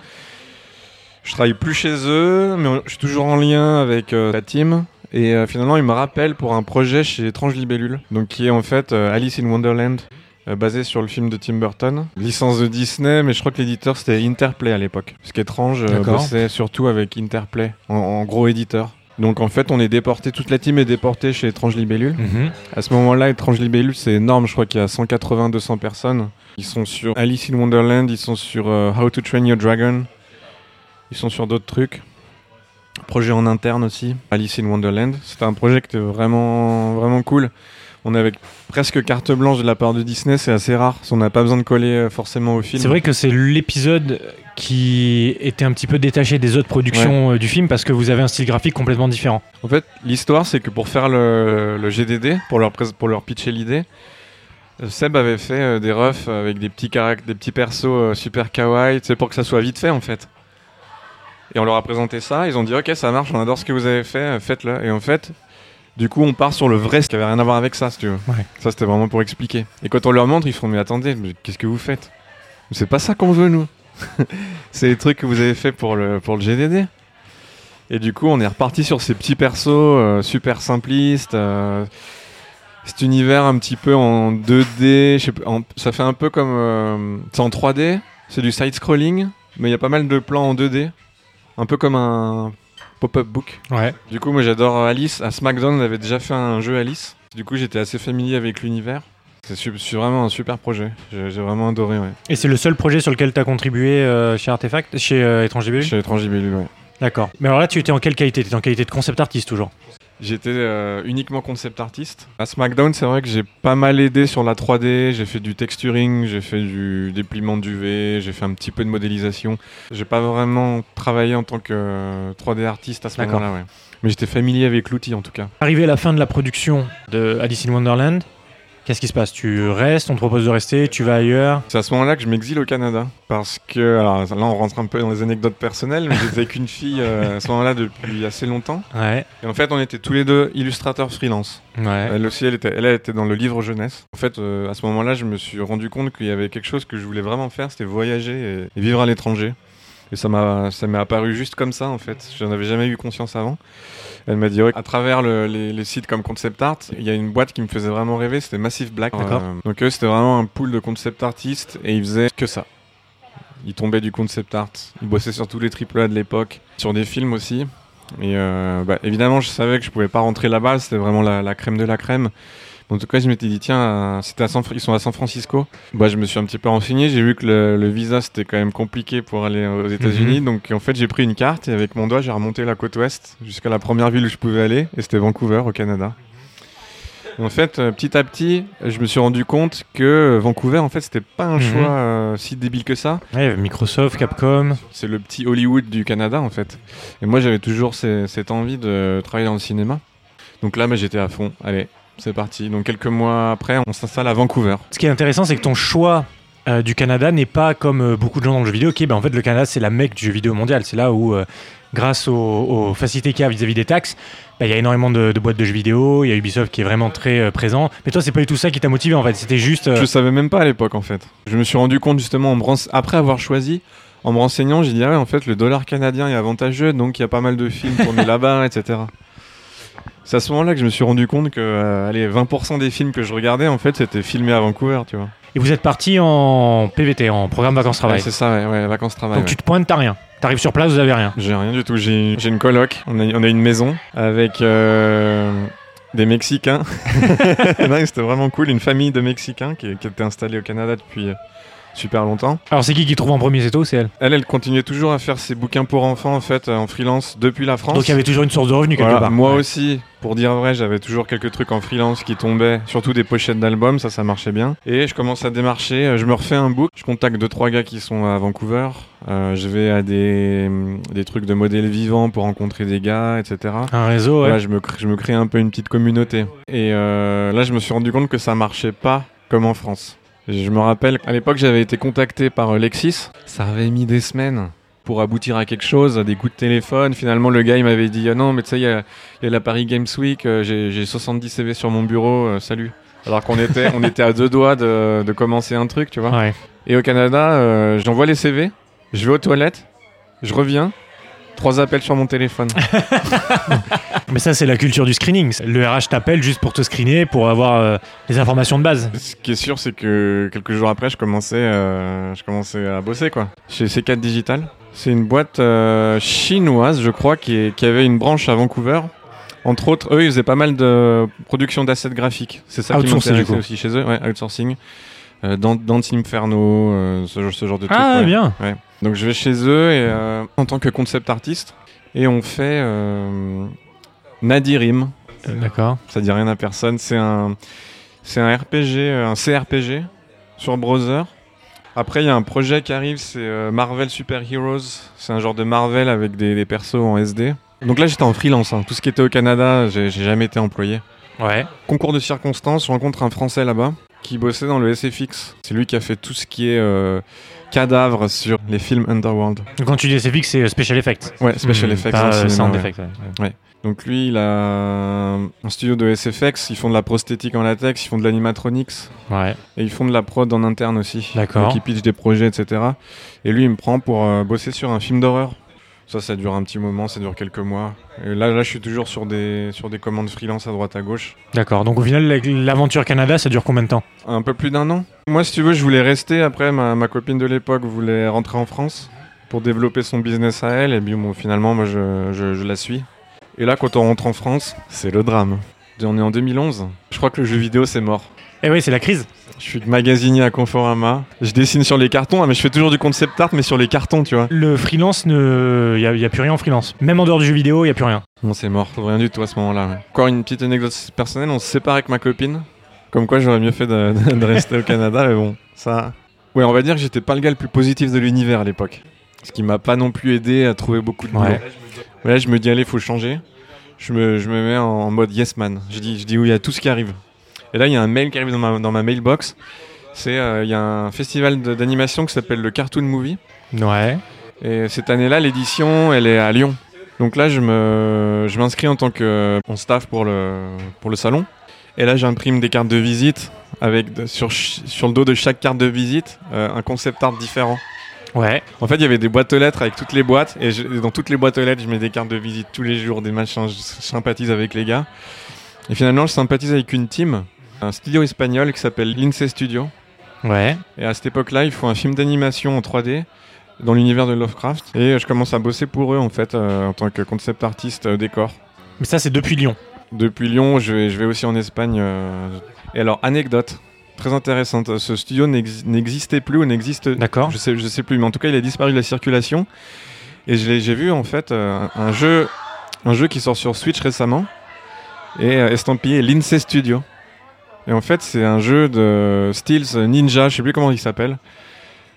je travaille plus chez eux, mais je suis toujours en lien avec euh, la team. Et euh, finalement, ils me rappellent pour un projet chez Étrange Libellule, donc qui est en fait euh, Alice in Wonderland, euh, basé sur le film de Tim Burton, licence de Disney, mais je crois que l'éditeur c'était Interplay à l'époque. Parce qu'Étrange euh, D'accord. bossait surtout avec Interplay, en, en gros éditeur. Donc en fait, on est déporté, toute la team est déportée chez Étrange Libellule. Mhm. À ce moment-là, Étrange Libellule, c'est énorme, je crois qu'il y a 180-200 personnes. Ils sont sur Alice in Wonderland, ils sont sur euh, How to Train Your Dragon, ils sont sur d'autres trucs. Projet en interne aussi, Alice in Wonderland. C'était un projet qui était vraiment, vraiment cool. On avait presque carte blanche de la part de Disney, c'est assez rare. On n'a pas besoin de coller euh, forcément au film. C'est vrai que c'est l'épisode qui était un petit peu détaché des autres productions euh, du film parce que vous avez un style graphique complètement différent. En fait, l'histoire, c'est que pour faire le, le GDD, pour leur, prés- pour leur pitcher l'idée, euh, Seb avait fait des refs avec des petits, des petits persos super kawaii, c'est pour que ça soit vite fait en fait. Et on leur a présenté ça, ils ont dit ok ça marche, on adore ce que vous avez fait, faites-le. Et en fait, du coup on part sur le vrai, ce qui avait rien à voir avec ça si tu veux. Ouais. Ça c'était vraiment pour expliquer. Et quand on leur montre, ils font mais attendez, mais qu'est-ce que vous faites? C'est pas ça qu'on veut nous. c'est les trucs que vous avez fait pour le, pour le GDD. Et du coup, on est reparti sur ces petits persos euh, super simplistes. euh, cet univers un petit peu en 2D. je sais pas, en- ça fait un peu comme. euh, c'est en 3D, c'est du side-scrolling, mais il y a pas mal de plans en 2D. Un peu comme un pop-up book. Ouais. Du coup, moi j'adore Alice. À SmackDown, on avait déjà fait un jeu Alice. Du coup, j'étais assez familier avec l'univers. C'est vraiment un super projet. J'ai vraiment adoré, ouais. Et c'est le seul projet sur lequel tu as contribué euh, chez Artefact, chez euh, Étranger Chez Étranger ouais. D'accord. Mais alors là, tu étais en quelle qualité? Tu étais en qualité de concept artiste toujours? J'étais euh, uniquement concept artiste. À SmackDown, c'est vrai que j'ai pas mal aidé sur la 3D. J'ai fait du texturing, j'ai fait du dépliement d'UV, j'ai fait un petit peu de modélisation. J'ai pas vraiment travaillé en tant que euh, 3D artiste à ce D'accord. moment-là, ouais. Mais j'étais familier avec l'outil en tout cas. Arrivé à la fin de la production de Alice in Wonderland, qu'est-ce qui se passe? Tu restes, on te propose de rester, tu vas ailleurs? C'est à ce moment-là que je m'exile au Canada. Parce que, alors là, on rentre un peu dans les anecdotes personnelles, mais j'étais avec une fille euh, à ce moment-là depuis assez longtemps. Ouais. Et en fait, on était tous les deux illustrateurs freelance. Ouais. Elle aussi, elle était, elle, elle était dans le livre jeunesse. En fait, euh, à ce moment-là, je me suis rendu compte qu'il y avait quelque chose que je voulais vraiment faire, c'était voyager et, et vivre à l'étranger. Et ça m'a, ça m'est apparu juste comme ça, en fait. J'en avais jamais eu conscience avant. Elle m'a dit, ouais, à travers le- les, les sites comme Concept Art, il y a une boîte qui me faisait vraiment rêver, c'était Massive Black. D'accord. Euh, donc eux, c'était vraiment un pool de concept artistes et ils faisaient que ça. Ils tombaient du concept art. Ils bossaient sur tous les AAA de l'époque, sur des films aussi. Et euh, bah, évidemment, je savais que je pouvais pas rentrer là-bas, c'était vraiment la, la crème de la crème. En tout cas, je m'étais dit, tiens, euh, c'était à San Fr- ils sont à San Francisco. Bah, je me suis un petit peu renseigné, j'ai vu que le, le visa c'était quand même compliqué pour aller aux États-Unis. Donc en fait, j'ai pris une carte et avec mon doigt, j'ai remonté la côte ouest jusqu'à la première ville où je pouvais aller, et c'était Vancouver, au Canada. En fait, euh, petit à petit, je me suis rendu compte que euh, Vancouver, en fait, c'était pas un Mhm. choix euh, si débile que ça. Ouais, Microsoft, Capcom. C'est le petit Hollywood du Canada en fait. Et moi j'avais toujours ces- cette envie de travailler dans le cinéma. Donc là bah, j'étais à fond. Allez, c'est parti. Donc quelques mois après, on s'installe à Vancouver. Ce qui est intéressant, c'est que ton choix euh, du Canada n'est pas comme euh, beaucoup de gens dans le jeu vidéo. Ok, ben en fait, le Canada, c'est la mecque du jeu vidéo mondial. C'est là où, euh, grâce aux, aux facilités qu'il y a vis-à-vis des taxes, ben, il y a énormément de, de boîtes de jeux vidéo. Il y a Ubisoft qui est vraiment très présent. Mais toi, c'est pas du tout ça qui t'a motivé en fait. C'était juste. Je savais même pas à l'époque en fait. Je me suis rendu compte justement en me rense- après avoir choisi. En me renseignant, j'ai dit ah ouais en fait le dollar canadien est avantageux donc il y a pas mal de films tournés là-bas etc. C'est à ce moment-là que je me suis rendu compte que euh, allez 20% des films que je regardais en fait c'était filmé à Vancouver tu vois. Et vous êtes parti en PVT, en programme vacances-travail. Ouais, c'est ça ouais, ouais vacances travail. Donc tu te pointes, t'as rien. T'arrives sur place, vous avez rien. J'ai rien du tout. J'ai j'ai une coloc. On a, on a une maison avec euh, des Mexicains. C'était vraiment cool. Une famille de Mexicains qui, qui était installée au Canada depuis euh, super longtemps. Alors c'est qui qui trouve en premier, c'est toi ou c'est elle Elle, elle continuait toujours à faire ses bouquins pour enfants en fait euh, en freelance depuis la France. Donc il y avait toujours une source de revenus quelque Voilà, part. moi Ouais. aussi, pour dire vrai, j'avais toujours quelques trucs en freelance qui tombaient, surtout des pochettes d'albums, ça, ça marchait bien. Et je commence à démarcher, euh, je me refais un book, je contacte deux trois gars qui sont à Vancouver, euh, je vais à des, des trucs de modèles vivants pour rencontrer des gars, etc. Un réseau, ouais. Voilà, je me, crée, je me crée un peu une petite communauté. Et euh, là, je me suis rendu compte que ça marchait pas comme en France. Je me rappelle, à l'époque, j'avais été contacté par euh, Lexis. Ça avait mis des semaines pour aboutir à quelque chose, à des coups de téléphone. Finalement, le gars, il m'avait dit ah Non, mais tu sais, il y a, il y a la Paris Games Week, euh, j'ai j'ai 70 CV sur mon bureau, euh, salut. Alors qu'on était, on était à deux doigts de, de commencer un truc, tu vois. Ouais. Et au Canada, euh, j'envoie les CV, je vais aux toilettes, je reviens, trois appels sur mon téléphone. Mais ça, c'est la culture du screening. Le RH t'appelle juste pour te screener, pour avoir euh, les informations de base. Ce qui est sûr, c'est que quelques jours après, je commençais, euh, je commençais à bosser quoi. Chez C4 Digital, C'est une boîte euh, chinoise, je crois, qui, est- qui avait une branche à Vancouver. Entre autres, eux, ils faisaient pas mal de production d'assets graphiques. C'est ça qui m'intéressait aussi chez eux, ouais, outsourcing. Euh, Dan- Dante Inferno, euh, ce, genre- ce genre de trucs. Ah, ouais. bien. Donc je vais chez eux et, euh, en tant que concept artiste et on fait Nadirim. D'accord. Ça dit rien à personne. C'est un, c'est un RPG, un CRPG sur browser. Après, il y a un projet qui arrive, c'est Marvel Super Heroes. C'est un genre de Marvel avec des, des persos en SD. Donc là, j'étais en freelance. hein. Tout ce qui était au Canada, j'ai j'ai jamais été employé. Ouais. Concours de circonstances, je rencontre un Français là-bas qui bossait dans le SFX. C'est lui qui a fait tout ce qui est euh, cadavre sur les films Underworld. Quand tu dis SFX, c'est euh, Special Effects. Ouais, Special Hmm, Effects. Pas euh, cinéma, Sound ouais. Effects. ouais. Donc lui, il a un studio de SFX, ils font de la prosthétique en latex, ils font de l'animatronics, Ouais. et ils font de la prod en interne aussi. D'accord. Donc ils pitchent des projets, etc. Et lui, il me prend pour euh, bosser sur un film d'horreur. Ça, ça dure un petit moment, ça dure quelques mois. Et là, là, je suis toujours sur des, sur des commandes freelance à droite à gauche. D'accord. Donc au final, la- l'aventure Canada, ça dure combien de temps? Un peu plus d'un an. Moi, si tu veux, je voulais rester. Après, ma, ma copine de l'époque voulait rentrer en France pour développer son business à elle. Et puis, bon, finalement, moi, je, je- je la suis. Et là, quand on rentre en France, c'est le drame. On est en 2011. Je crois que le jeu vidéo, c'est mort. Eh oui, c'est la crise. Je suis magasinier à Conforama. Je dessine sur les cartons, ah, mais je fais toujours du concept art, mais sur les cartons, tu vois. Le freelance, il n'y a, y a plus rien en freelance. Même en dehors du jeu vidéo, il n'y a plus rien. Non, c'est mort. Rien du tout à ce moment-là. ouais. Encore une petite anecdote personnelle. On se sépare avec ma copine. Comme quoi, j'aurais mieux fait de, de rester au Canada, mais bon, ça. Ouais, on va dire que j'étais pas le gars le plus positif de l'univers à l'époque. Ce qui m'a pas non plus aidé à trouver beaucoup de boulot. Ouais. Ouais, là, je me dis, allez, faut changer. Je me, je me mets en mode yes man. Je dis, je dis oui à tout ce qui arrive. Et là, il y a un mail qui arrive dans ma, dans ma mailbox. C'est, euh, il y a un festival d'animation qui s'appelle le Cartoon Movie. Ouais. Et cette année-là, l'édition, elle est à Lyon. Donc là, je me, je m'inscris en tant que en staff pour le, pour le salon. Et là, j'imprime des cartes de visite avec sur, sur le dos de chaque carte de visite euh, un concept art différent. Ouais. En fait, il y avait des boîtes aux lettres avec toutes les boîtes. Et, je- et dans toutes les boîtes aux lettres, je mets des cartes de visite tous les jours, des machins. Je sympathise avec les gars. Et finalement, je sympathise avec une team, un studio espagnol qui s'appelle Lince Studio. Ouais. Et à cette époque-là, ils font un film d'animation en 3D dans l'univers de Lovecraft. Et euh, je commence à bosser pour eux, en fait, euh, en tant que concept artiste euh, décor. Mais ça, c'est depuis Lyon. Depuis Lyon, je vais, je vais aussi en Espagne. euh. Et alors, anecdote très intéressante. Ce studio n'ex- n'existait plus ou n'existe. D'accord. Je sais, je sais plus, mais en tout cas, il a disparu de la circulation. Et j'ai vu, en fait, un, jeu, un jeu qui sort sur Switch récemment. Et estampillé Lince Studio. Et en fait, c'est un jeu de Steels Ninja, je sais plus comment il s'appelle.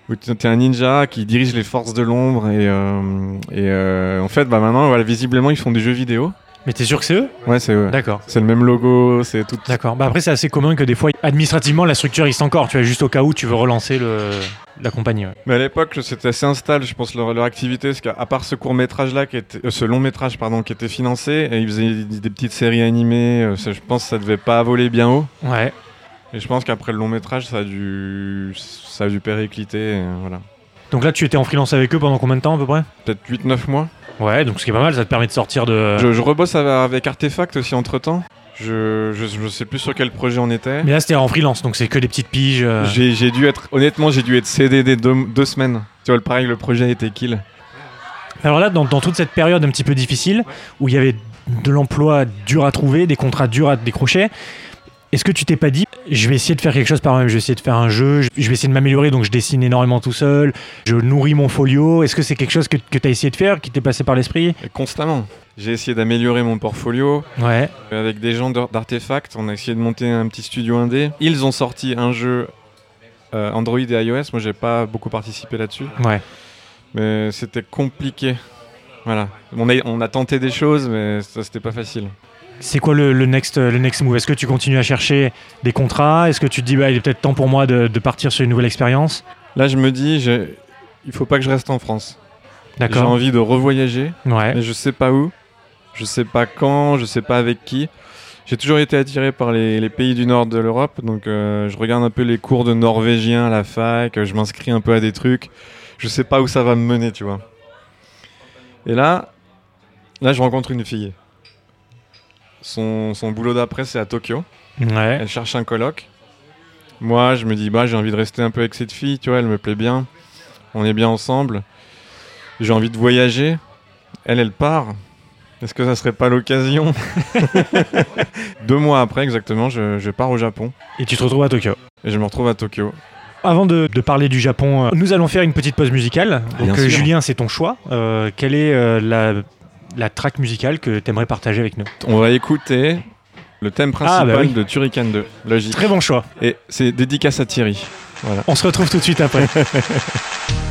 Où tu es un ninja qui dirige les forces de l'ombre. Et, euh, et euh, en fait, bah maintenant, voilà, visiblement, ils font des jeux vidéo. Mais t'es sûr que c'est eux? Ouais, c'est eux. D'accord. C'est le même logo, c'est tout. D'accord. Bah après, c'est assez commun que des fois, administrativement, la structure existe encore. Tu vois, juste au cas où tu veux relancer le... la compagnie. ouais. Mais à l'époque, c'était assez instable, je pense, leur, leur activité, parce qu'à part ce court métrage là, qui était, euh, ce long métrage pardon, qui était financé, et ils faisaient des, petites séries animées. euh, ça, je pense que ça devait pas voler bien haut. Ouais. Et je pense qu'après le long métrage, ça a dû, ça a dû péricliter. et voilà. Donc là, tu étais en freelance avec eux pendant combien de temps à peu près? Peut-être 8-9 mois. Ouais, donc ce qui est pas mal, ça te permet de sortir de. Je, je rebosse avec, Artefact aussi entre temps. Je, je, je sais plus sur quel projet on était. Mais là, c'était en freelance, donc c'est que des petites piges. euh. J'ai j'ai dû être, honnêtement, j'ai dû être CDD deux, deux semaines. Tu vois, le pareil, le projet été kill. Alors là, dans, dans toute cette période un petit peu difficile, où il y avait de l'emploi dur à trouver, des contrats durs à décrocher, est-ce que tu t'es pas dit, je vais essayer de faire quelque chose par moi-même, je vais essayer de faire un jeu, je vais essayer de m'améliorer, donc je dessine énormément tout seul, je nourris mon folio, est-ce que c'est quelque chose que, que tu as essayé de faire, qui t'est passé par l'esprit? Constamment. J'ai essayé d'améliorer mon portfolio. Ouais, Avec des gens d'Ar- d'Artefact, on a essayé de monter un petit studio indé. Ils ont sorti un jeu euh, Android et iOS. Moi, j'ai pas beaucoup participé là-dessus, ouais. mais c'était compliqué. Voilà. On a, on a tenté des choses, mais ça, c'était pas facile. C'est quoi le, le next, le next move? Est-ce que tu continues à chercher des contrats? Est-ce que tu te dis, bah, il est peut-être temps pour moi de, de partir sur une nouvelle expérience? Là, je me dis, j'ai- il faut pas que je reste en France. J'ai envie de revoyager, Ouais. mais je sais pas où, je sais pas quand, je sais pas avec qui. J'ai toujours été attiré par les, les pays du nord de l'Europe, donc euh, je regarde un peu les cours de norvégien à la fac, je m'inscris un peu à des trucs. Je sais pas où ça va me mener, tu vois. Et là, là, je rencontre une fille. Son, son boulot d'après, c'est à Tokyo. Ouais. Elle cherche un coloc. Moi, je me dis, bah, j'ai envie de rester un peu avec cette fille, tu vois, elle me plaît bien. On est bien ensemble. J'ai envie de voyager. Elle, elle part. Est-ce que ça serait pas l'occasion Deux mois après, exactement, je, je pars au Japon Et tu te retrouves à Tokyo. et je me retrouve à Tokyo. Avant de, de parler du Japon, euh, nous allons faire une petite pause musicale. Donc, euh. Julien, c'est ton choix. Euh, quelle est la, la track musicale que tu aimerais partager avec nous On va écouter le thème principal bah oui. de Turrican 2. Logique. Très bon choix. Et c'est dédicace à Thierry. Voilà. On se retrouve tout de suite après.「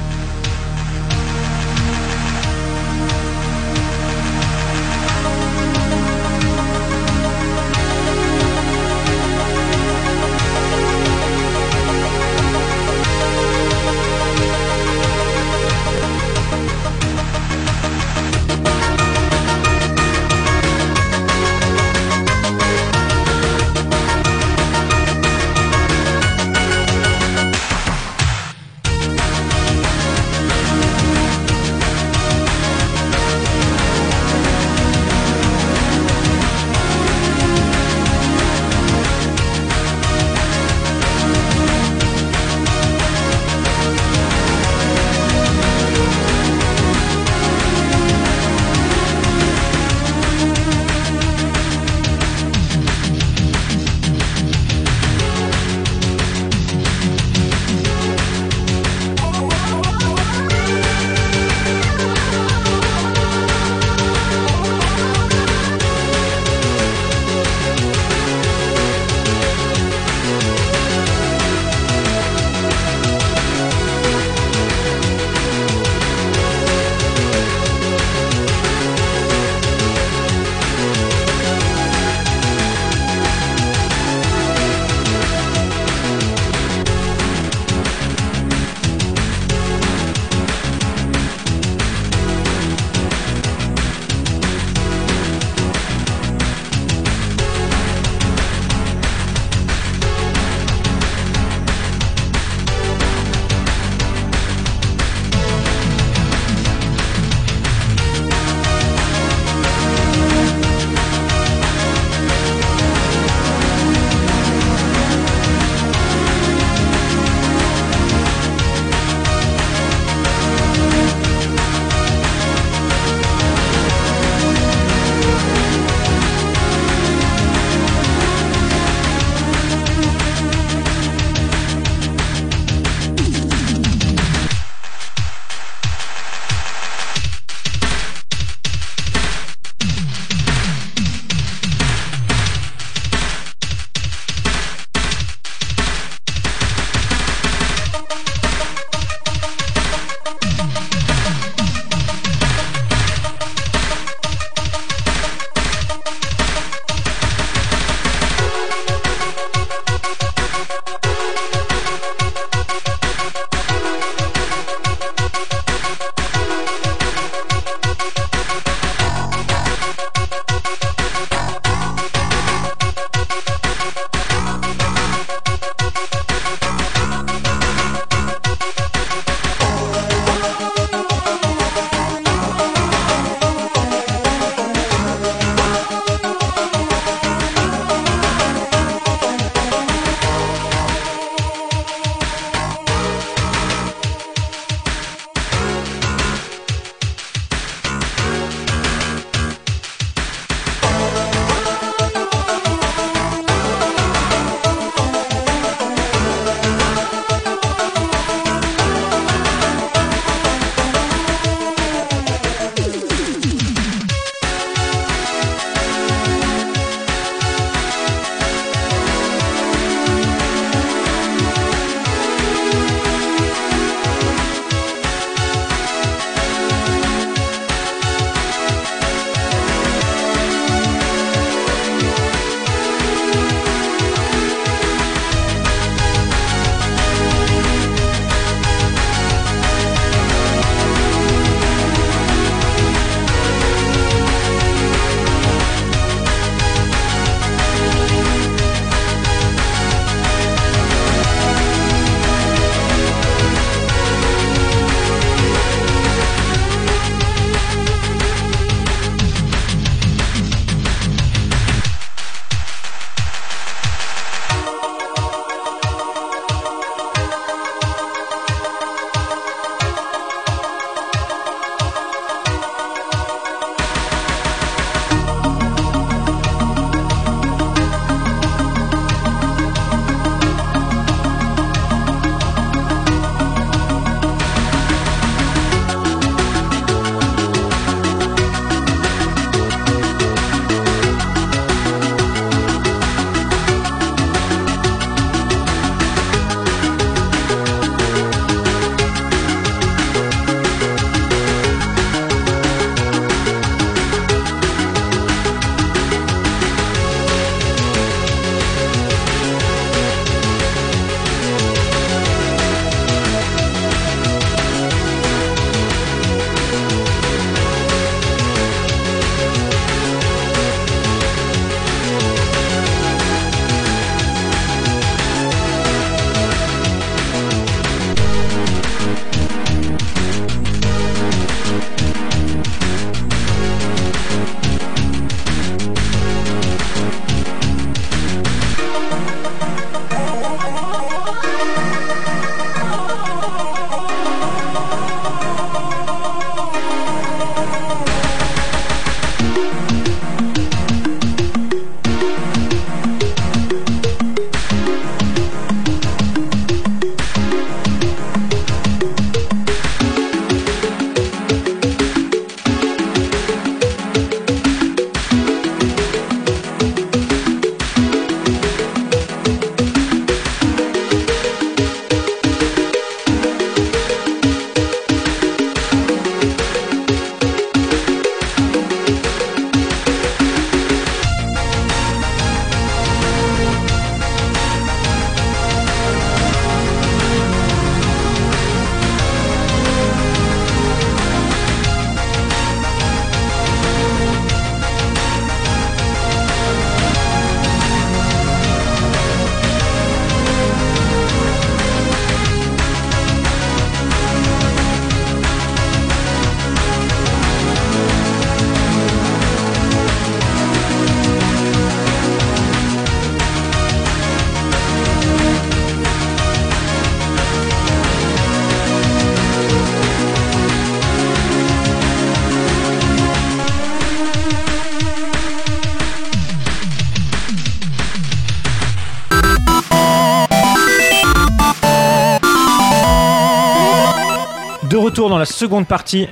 seconde partie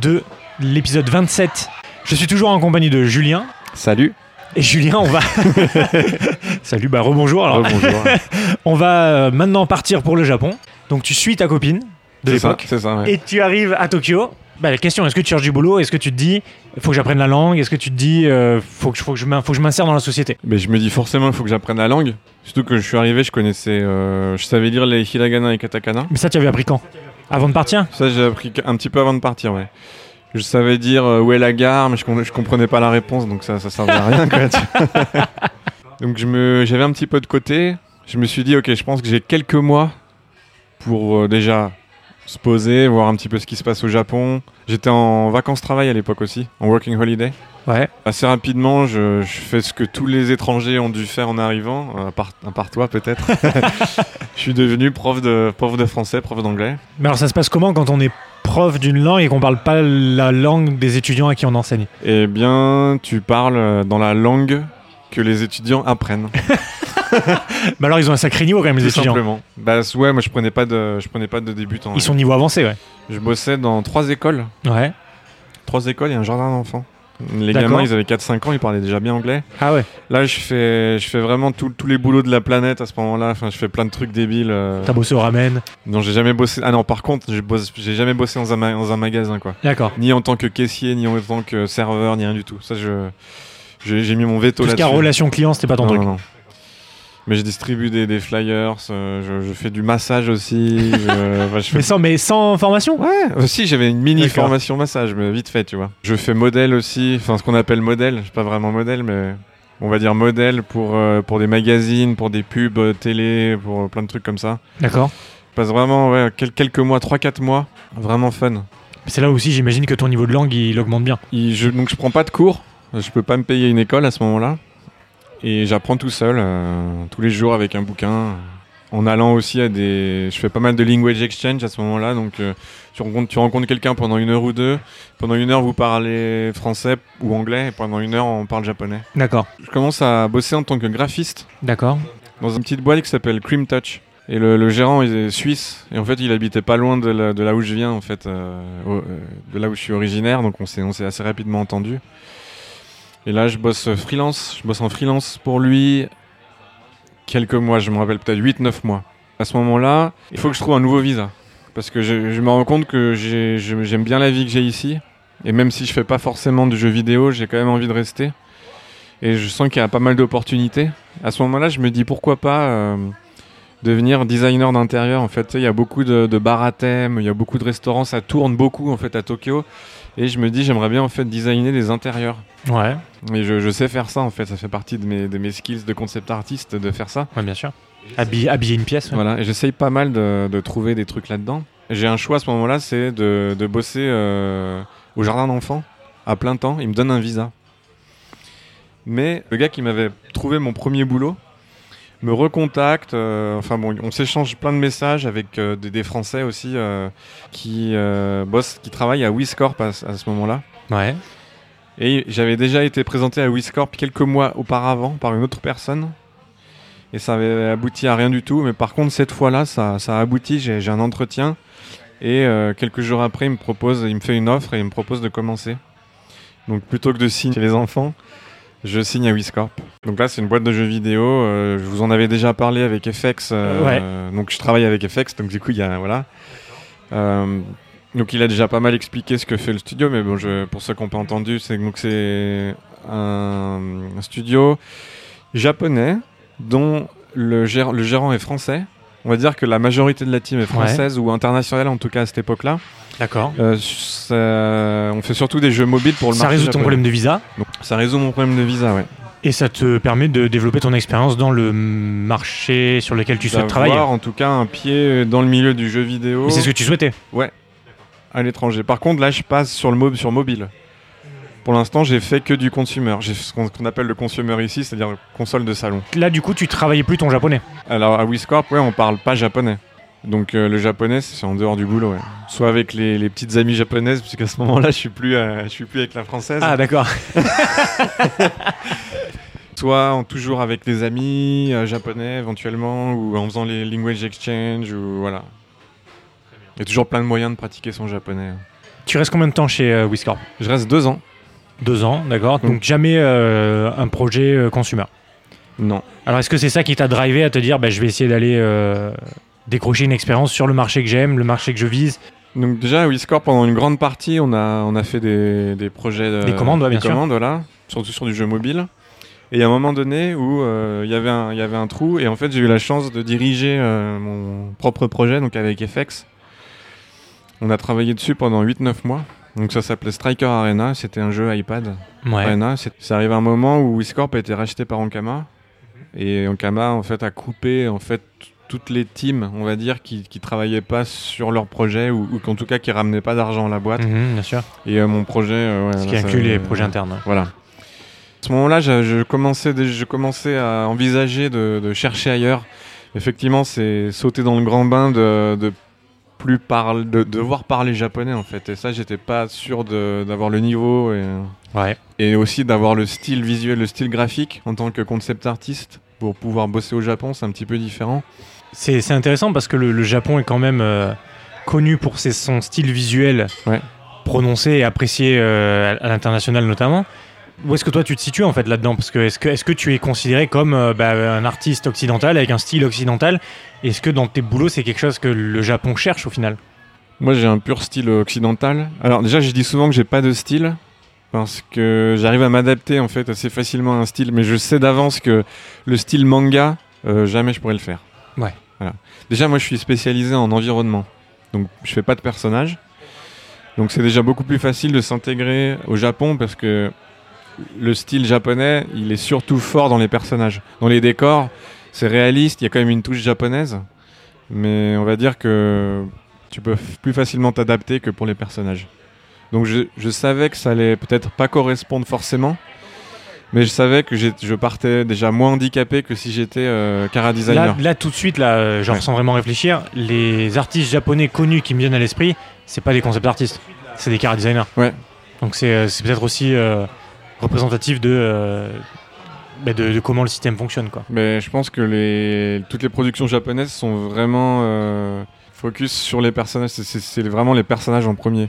de l'épisode 27. Je suis toujours en compagnie de Julien. Salut. Et Julien, on va. Salut, bah rebonjour. Alors, Bonjour. on va euh, maintenant partir pour le Japon. Donc, tu suis ta copine de c'est ça, l'époque c'est ça. ouais. et tu arrives à Tokyo. Bah, la question, est-ce que tu cherches du boulot? Est-ce que tu te dis, faut que j'apprenne la langue? Est-ce que tu te dis, euh, faut, que, faut, que je m'in- faut que je m'insère dans la société? Mais je me dis forcément, il faut que j'apprenne la langue. Surtout que je suis arrivé, je connaissais, euh, je savais lire les hiragana et katakana. Mais ça, tu avais appris quand? Avant de partir? Ça, j'ai appris un petit peu avant de partir, ouais. Je savais dire euh, où est la gare, mais je, com- je comprenais pas la réponse, donc ça, ça servait à rien, quoi. donc j'avais un petit peu de côté. Je me suis dit, ok, je pense que j'ai quelques mois pour euh, déjà se poser, voir un petit peu ce qui se passe au Japon. J'étais en vacances-travail à l'époque aussi, en working holiday. Ouais. Assez rapidement, je, je fais ce que tous les étrangers ont dû faire en arrivant, euh, à part, à part toi peut-être. je suis devenu prof de, prof de français, prof d'anglais. Mais alors, ça se passe comment quand on est prof d'une langue et qu'on parle pas la langue des étudiants à qui on enseigne? Eh bien, tu parles euh, dans la langue que les étudiants apprennent. Bah alors, ils ont un sacré niveau quand même, les tout étudiants. simplement. Bah ouais, moi je prenais pas de, je prenais pas de débutants. Ils sont niveau avancé, ouais. Je bossais dans trois écoles, Ouais. trois écoles et un jardin d'enfants. Les gamins, ils avaient 4-5 ans, ils parlaient déjà bien anglais. Ah ouais. Là, je fais, je fais vraiment tout- tous les boulots de la planète à ce moment-là. Enfin, je fais plein de trucs débiles. euh, T'as bossé au ramen. dont j'ai jamais bossé. Ah non, par contre, j'ai jamais bossé dans un, ma- dans un magasin, quoi. D'accord. Ni en tant que caissier, ni en tant que serveur, ni rien du tout. Ça, je, j'ai mis mon veto Tout ce là-dessus. a relation client, c'était pas ton non, truc. non, non. Mais je distribue des, des flyers, euh, je, je fais du massage aussi. je, enfin, je fais- Mais sans, mais sans formation? Ouais, aussi j'avais une mini formation massage, mais vite fait, tu vois. Je fais modèle aussi, enfin ce qu'on appelle modèle, je suis pas vraiment modèle, mais on va dire modèle pour, euh, pour des magazines, pour des pubs euh, télé, pour plein de trucs comme ça. D'accord. Je passe vraiment ouais, quel- quelques mois, 3-4 mois, vraiment fun. C'est là aussi, j'imagine que ton niveau de langue, il augmente bien. Il- je, donc je prends pas de cours, je peux pas me payer une école à ce moment-là. Et j'apprends tout seul, euh, tous les jours avec un bouquin. En allant aussi à des. Je fais pas mal de language exchange à ce moment-là, donc euh, tu rencontres, tu rencontres quelqu'un pendant une heure ou deux. Pendant une heure, vous parlez français ou anglais, et pendant une heure, on parle japonais. D'accord. Je commence à bosser en tant que graphiste D'accord. dans une petite boîte qui s'appelle Cream Touch. Et le, le gérant il est suisse, et en fait il habitait pas loin de, la- de là où je viens, en fait, euh, au- euh, de là où je suis originaire, donc on s'est on s'est assez rapidement entendu. Et là je bosse freelance, je bosse en freelance pour lui quelques mois, je me rappelle peut-être 8-9 mois. À ce moment-là, il faut que je trouve un nouveau visa, parce que je, me rends compte que j'aime bien la vie que j'ai ici, et même si je fais pas forcément de jeux vidéo, j'ai quand même envie de rester. Et je sens qu'il y a pas mal d'opportunités. À ce moment-là, je me dis pourquoi pas euh, devenir designer d'intérieur. En fait, il y a beaucoup de, de bars à thème, il y a beaucoup de restaurants, ça tourne beaucoup en fait à Tokyo. Et je me dis, j'aimerais bien en fait designer des intérieurs. Ouais. Et je, je sais faire ça en fait, ça fait partie de mes, de mes skills de concept artiste de faire ça. Ouais, bien sûr. Habiller, habiller une pièce. ouais. Voilà, et j'essaye pas mal de, de trouver des trucs là-dedans. J'ai un choix à ce moment-là, c'est de, de bosser euh, au jardin d'enfants à plein temps. Il me donne un visa. Mais le gars qui m'avait trouvé mon premier boulot me recontacte. euh, enfin bon, on s'échange plein de messages avec euh, des, des Français aussi euh, qui euh, bossent, qui travaillent à Wiscorp à, ce- à ce moment-là. Ouais. Et j'avais déjà été présenté à Wiscorp quelques mois auparavant par une autre personne. Et ça avait abouti à rien du tout. Mais par contre, cette fois-là, ça, ça a abouti. J'ai j'ai un entretien. Et euh, quelques jours après, il me propose, il me fait une offre et il me propose de commencer. Donc plutôt que de signer les enfants, je signe à Wiscorp. Donc là, c'est une boîte de jeux vidéo. euh, je vous en avais déjà parlé avec FX. euh, Ouais. donc je travaille avec FX. Donc du coup, il y a voilà. Euh, donc il a déjà pas mal expliqué ce que fait le studio, mais bon, je, pour ceux qui n'ont pas entendu, c'est donc c'est un, un studio japonais dont le, gérant est français. On va dire que la majorité de la team est française ou internationale en tout cas à cette époque-là. D'accord. Euh, ça- on fait surtout des jeux mobiles pour le Ça marché résout ton problème de visa? Donc, ça résout mon problème de visa, ouais. Et ça te permet de développer ton expérience dans le marché sur lequel tu souhaites travailler. D'avoir en tout cas un pied dans le milieu du jeu vidéo Mais c'est ce que tu souhaitais. à l'étranger. Par contre, là, je passe sur le mob sur mobile. Pour l'instant, j'ai fait que du consumer. J'ai ce qu'on qu'on appelle le consumer ici, c'est-à-dire console de salon. Là, du coup, tu travaillais plus ton japonais. Alors à Wiscorp, ouais, on parle pas japonais. Donc euh, le japonais, c'est en dehors du boulot. ouais. Soit avec les, les petites amies japonaises, puisqu'à ce moment-là, je suis plus, euh, je suis plus avec la française. Ah, d'accord. Soit en, toujours avec les amis euh, japonais éventuellement, ou en faisant les language exchange, ou voilà. Il y a toujours plein de moyens de pratiquer son japonais. Tu restes combien de temps chez euh, Wiscorp Je reste deux ans. Deux ans, d'accord. Mm. Donc jamais euh, un projet euh, consumer? Non. Alors est-ce que c'est ça qui t'a drivé à te dire bah, je vais essayer d'aller décrocher une expérience sur le marché que j'aime, le marché que je vise? Donc déjà à Wiscorp pendant une grande partie on a, on a fait des, des projets de, Des commandes, ouais, bien des sûr. commandes, voilà, surtout sur du jeu mobile. Et il y a un moment donné où euh, il y avait un- trou et en fait j'ai eu la chance de diriger euh, mon propre projet donc avec FX. On a travaillé dessus pendant 8-9 mois. Donc ça s'appelait Striker Arena, c'était un jeu iPad. Ouais. Arena, c'est arrivé un moment où Wiscorp a été racheté par Ankama et Ankama en fait a coupé en fait toutes les teams, on va dire, qui, qui travaillaient pas sur leur projet ou, ou qu'en tout cas qui ramenaient pas d'argent à la boîte. Mhm, bien sûr. Et euh, mon projet, euh, ouais, Ce qui là, ça- inclut les projets internes. Voilà. À ce moment-là, je, je commençais, dé- je commençais à envisager de, de chercher ailleurs. Effectivement, c'est sauter dans le grand bain de, de plus de devoir parler japonais en fait. Et ça, j'étais pas sûr d'avoir le niveau et, Ouais. et aussi d'avoir le style visuel, le style graphique en tant que concept artiste pour pouvoir bosser au Japon. C'est un petit peu différent. C'est c'est intéressant parce que le, le Japon est quand même euh, connu pour ses, son style visuel Ouais. prononcé et apprécié euh, à, à l'international notamment. Où est-ce que toi tu te situes en fait là-dedans? Parce que est-ce que, est que tu es considéré comme euh, bah, un artiste occidental avec un style occidental? Est-ce que dans tes boulots c'est quelque chose que le Japon cherche au final? Moi, j'ai un pur style occidental. Alors déjà, je dis souvent que j'ai pas de style parce que j'arrive à m'adapter en fait assez facilement à un style, mais je sais d'avance que le style manga, euh, jamais je pourrais le faire. Ouais. Voilà. Déjà, moi, je suis spécialisé en environnement, donc je fais pas de personnage. Donc c'est déjà beaucoup plus facile de s'intégrer au Japon parce que le style japonais, il est surtout fort dans les personnages. Dans les décors, c'est réaliste, il y a quand même une touche japonaise, mais on va dire que tu peux plus facilement t'adapter que pour les personnages. Donc je, je savais que ça allait peut-être pas correspondre forcément, mais je savais que je partais déjà moins handicapé que si j'étais euh, cara là, designer. là, tout de suite, là, euh, genre Ouais. sans vraiment réfléchir, les artistes japonais connus qui me viennent à l'esprit, c'est pas des concept artistes, c'est des cara designers. Ouais. Donc c'est euh, c'est peut-être aussi euh, représentatif de, euh, bah, de, de comment le système fonctionne quoi. Mais je pense que les, toutes les productions japonaises sont vraiment euh, focus sur les personnages. C'est- vraiment les personnages en premier.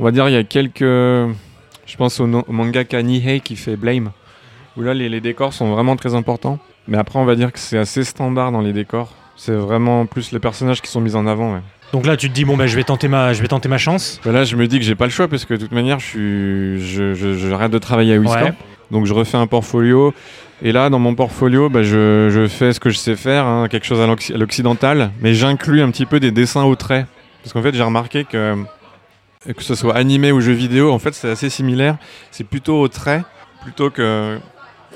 On va dire il y a quelques, je pense au, no- au mangaka Nihei qui fait Blame, où là les, les décors sont vraiment très importants. Mais après on va dire que c'est assez standard dans les décors. C'est vraiment plus les personnages qui sont mis en avant. ouais. Donc là, tu te dis bon bah je vais tenter ma, je vais tenter ma chance. Bah là, je me dis que j'ai pas le choix parce que de toute manière, je suis, je, je- j'arrête de travailler à. Ouais. Donc je refais un portfolio. Et là, dans mon portfolio, bah, je, je fais ce que je sais faire, hein, quelque chose à l'occ- à l'occidental, mais j'inclus un petit peu des dessins au trait. Parce qu'en fait, j'ai remarqué que que ce soit animé ou jeu vidéo, en fait, c'est assez similaire. C'est plutôt au trait plutôt que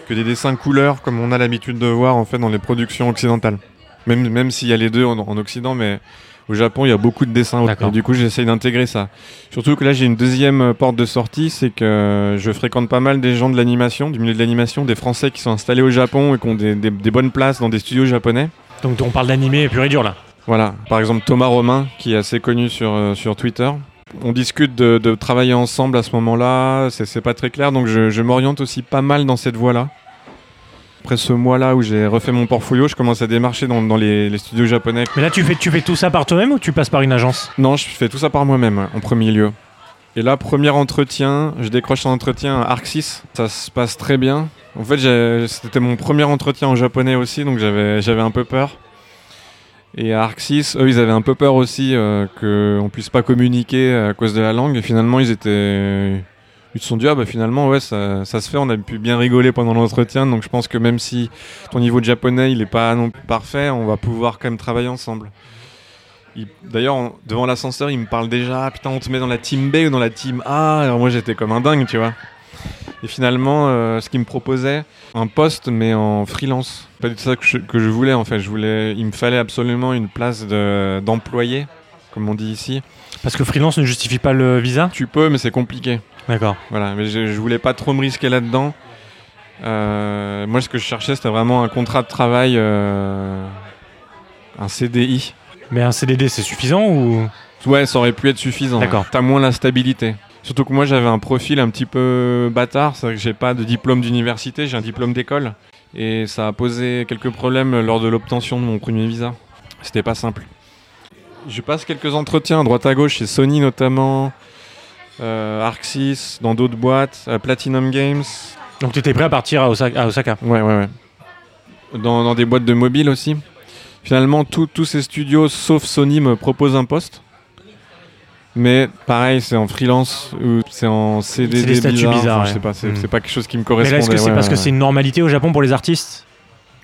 que des dessins couleurs comme on a l'habitude de voir en fait dans les productions occidentales. Même même s'il y a les deux en, en Occident, mais au Japon, il y a beaucoup de dessins. Et du coup, j'essaye d'intégrer ça. Surtout que là, j'ai une deuxième euh, porte de sortie, c'est que je fréquente pas mal des gens de l'animation, du milieu de l'animation, des Français qui sont installés au Japon et qui ont des, des- des bonnes places dans des studios japonais. Donc on parle d'animé pur et dur là. Voilà, par exemple Thomas Romain, qui est assez connu sur, euh, sur Twitter. On discute de, de travailler ensemble à ce moment-là, c'est c'est pas très clair, donc je, je m'oriente aussi pas mal dans cette voie-là. Après ce mois-là où j'ai refait mon portfolio, je commence à démarcher dans, dans les, les studios japonais. Mais là, tu fais, tu fais tout ça par toi-même ou tu passes par une agence? Non, je fais tout ça par moi-même, en premier lieu. Et là, premier entretien, je décroche un entretien à Arxis. Ça se passe très bien. En fait, c'était mon premier entretien en japonais aussi, donc j'avais un peu peur. Et à Arxis, eux, ils avaient un peu peur aussi euh, qu'on puisse pas communiquer à cause de la langue. Et finalement, ils étaient. Ils se sont dit, ah bah finalement, ouais, ça, se fait, on a pu bien rigoler pendant l'entretien. Donc je pense que même si ton niveau de japonais, il est pas non plus parfait, on va pouvoir quand même travailler ensemble. Il- D'ailleurs, devant l'ascenseur, il me parle déjà, Ah, putain, on te met dans la team B ou dans la team A. Alors moi, j'étais comme un dingue, tu vois. Et finalement, euh, ce qu'il me proposait, un poste, mais en freelance. Pas du tout ça que je, voulais, en fait. Je voulais, il me fallait absolument une place de- d'employé, comme on dit ici. Parce que freelance ne justifie pas le visa Tu peux, mais c'est compliqué. D'accord. Voilà, mais je, je voulais pas trop me risquer là-dedans. Euh, moi, ce que je cherchais, c'était vraiment un contrat de travail, euh, un CDI. Mais un CDD, c'est suffisant ou? Ouais, ça aurait pu être suffisant. D'accord. T'as moins la stabilité. Surtout que moi, j'avais un profil un petit peu bâtard. C'est vrai que j'ai pas de diplôme d'université, j'ai un diplôme d'école. Et ça a posé quelques problèmes lors de l'obtention de mon premier visa. C'était pas simple. Je passe quelques entretiens à droite à gauche chez Sony notamment, euh, Arxis, dans d'autres boîtes, euh, Platinum Games. Donc tu étais prêt à partir à Osaka, à Osaka? Ouais, ouais, ouais. Dans, dans des boîtes de mobile aussi. Finalement, tous ces studios, sauf Sony, me proposent un poste. Mais pareil, c'est en freelance ou c'est en CDD bizarre, bizarres, enfin, Je ouais. sais pas, c'est Mm. c'est pas quelque chose qui me Mais correspond. là, est-ce que c'est parce que c'est une normalité au Japon pour les artistes,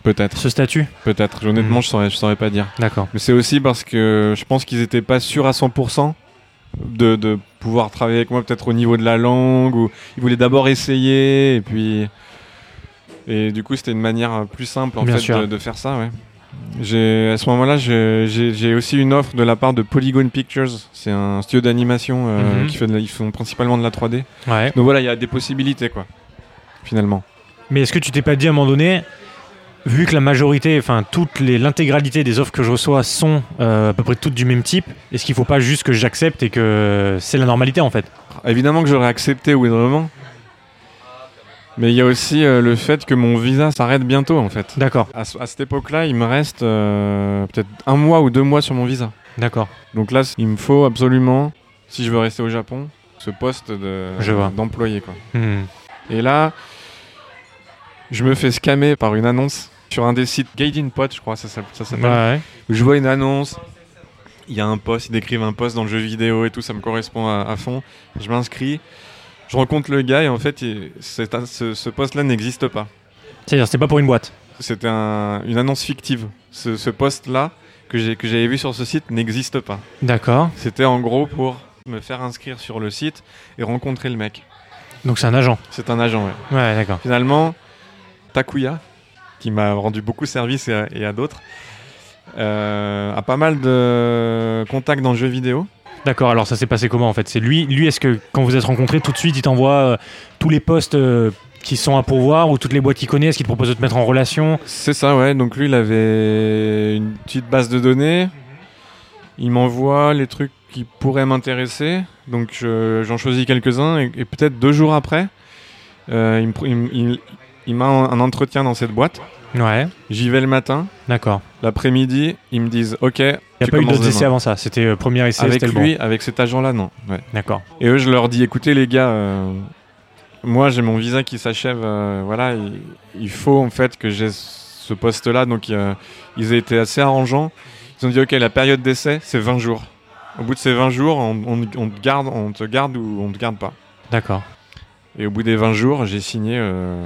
Peut-être, ce statut peut-être. Honnêtement, je saurais, je saurais pas dire. D'accord. Mais c'est aussi parce que je pense qu'ils étaient pas sûrs à 100% de, de pouvoir travailler avec moi, peut-être au niveau de la langue, ou ils voulaient d'abord essayer, et puis. Et du coup, c'était une manière plus simple en Bien fait de, de faire ça, ouais. J'ai, à ce moment-là, j'ai, aussi une offre de la part de Polygon Pictures. C'est un studio d'animation euh, Mhm. qui fait de la- ils font principalement de la 3D. Ouais. Donc voilà, il y a des possibilités, quoi. Finalement. Mais est-ce que tu t'es pas dit à un moment donné, vu que la majorité, enfin les- l'intégralité des offres que je reçois sont euh, à peu près toutes du même type, est-ce qu'il faut pas juste que j'accepte et que c'est la normalité en fait? Évidemment que j'aurais accepté d'un moment. Mais il y a aussi euh, le fait que mon visa s'arrête bientôt, en fait. D'accord, À, ce- à cette époque-là, il me reste euh, peut-être un mois ou deux mois sur mon visa. d'accord. Donc là, il me faut absolument, si je veux rester au Japon, ce poste de- Je vois. d'employé. quoi. Hmm. Et là, je me fais scammer par une annonce sur un des sites Gaijin Pot, je crois, ça, s'appelle- ça s'appelle. Ouais. où je vois une annonce, il y a un poste, ils décrivent un poste dans le jeu vidéo et tout, ça me correspond à, à fond. Je m'inscris, je rencontre le gars et en fait, il- c'est un- ce, ce poste-là n'existe pas. C'est-à-dire c'était pas pour une boîte? C'était un- une annonce fictive. Ce, ce poste-là que j'ai- que j'avais vu sur ce site n'existe pas. D'accord. C'était en gros pour me faire inscrire sur le site et rencontrer le mec. Donc c'est un agent? C'est un agent, ouais. Ouais, d'accord. Finalement, Takuya, qui m'a rendu beaucoup service et à, et à d'autres, euh, a pas mal de contacts dans le jeu vidéo. D'accord. Alors ça s'est passé comment en fait? C'est lui, lui est-ce que quand vous êtes rencontrés tout de suite, il t'envoie euh, tous les postes euh, qui sont à pourvoir ou toutes les boîtes qu'il connaît Est-ce qu'il te propose de te mettre en relation? C'est ça, ouais. Donc lui, il avait une petite base de données. Il m'envoie les trucs qui pourraient m'intéresser. Donc je- j'en choisis quelques-uns. Et, et peut-être deux jours après, euh, il me pr- il m- il- il m'a un, entretien dans cette boîte. Ouais. J'y vais le matin. D'accord. L'après-midi, ils me disent OK. Il n'y a pas eu d'autres essais avant ça. C'était euh, premier essai, Avec bon. lui, avec cet agent-là, non. Ouais. D'accord. Et eux, je leur dis écoutez, les gars, euh, moi j'ai mon visa qui s'achève. euh, voilà, il, il faut en fait que j'ai ce poste-là. Donc ils ont été assez arrangeants. Ils ont dit ok, la période d'essai, c'est 20 jours. Au bout de ces 20 jours, on, on- on te garde, on te garde ou on te garde pas. D'accord. Et au bout des 20 jours, j'ai signé euh,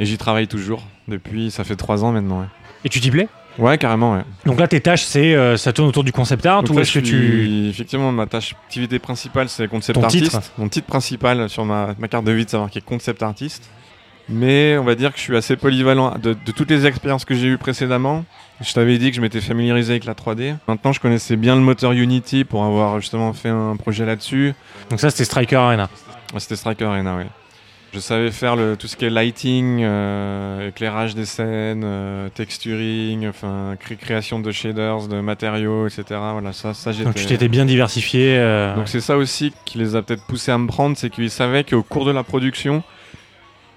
et j'y travaille toujours. Depuis, ça fait 3 ans maintenant. Ouais, Et tu t'y plais? Ouais, carrément, ouais. Donc là, tes tâches, c'est euh, ça tourne autour du concept art Donc ou est-ce que tu Effectivement, ma tâche, activité principale, c'est concept Ton artiste. titre Mon titre principal sur ma, ma carte de vie, de savoir qui est concept artiste. Mais on va dire que je suis assez polyvalent. De, de toutes les expériences que j'ai eues précédemment, je t'avais dit que je m'étais familiarisé avec la 3D. Maintenant, je connaissais bien le moteur Unity pour avoir justement fait un projet là-dessus. Donc ça, c'était Striker Arena. Ouais, C'était Striker Arena, ouais. Je savais faire le, tout ce qui est lighting, euh, éclairage des scènes, euh, texturing, enfin cré- création de shaders, de matériaux, etc. Voilà, ça, ça j'étais. Donc tu t'étais bien diversifié. euh, Donc c'est ça aussi qui les a peut-être poussés à me prendre, c'est qu'ils savaient qu'au cours de la production,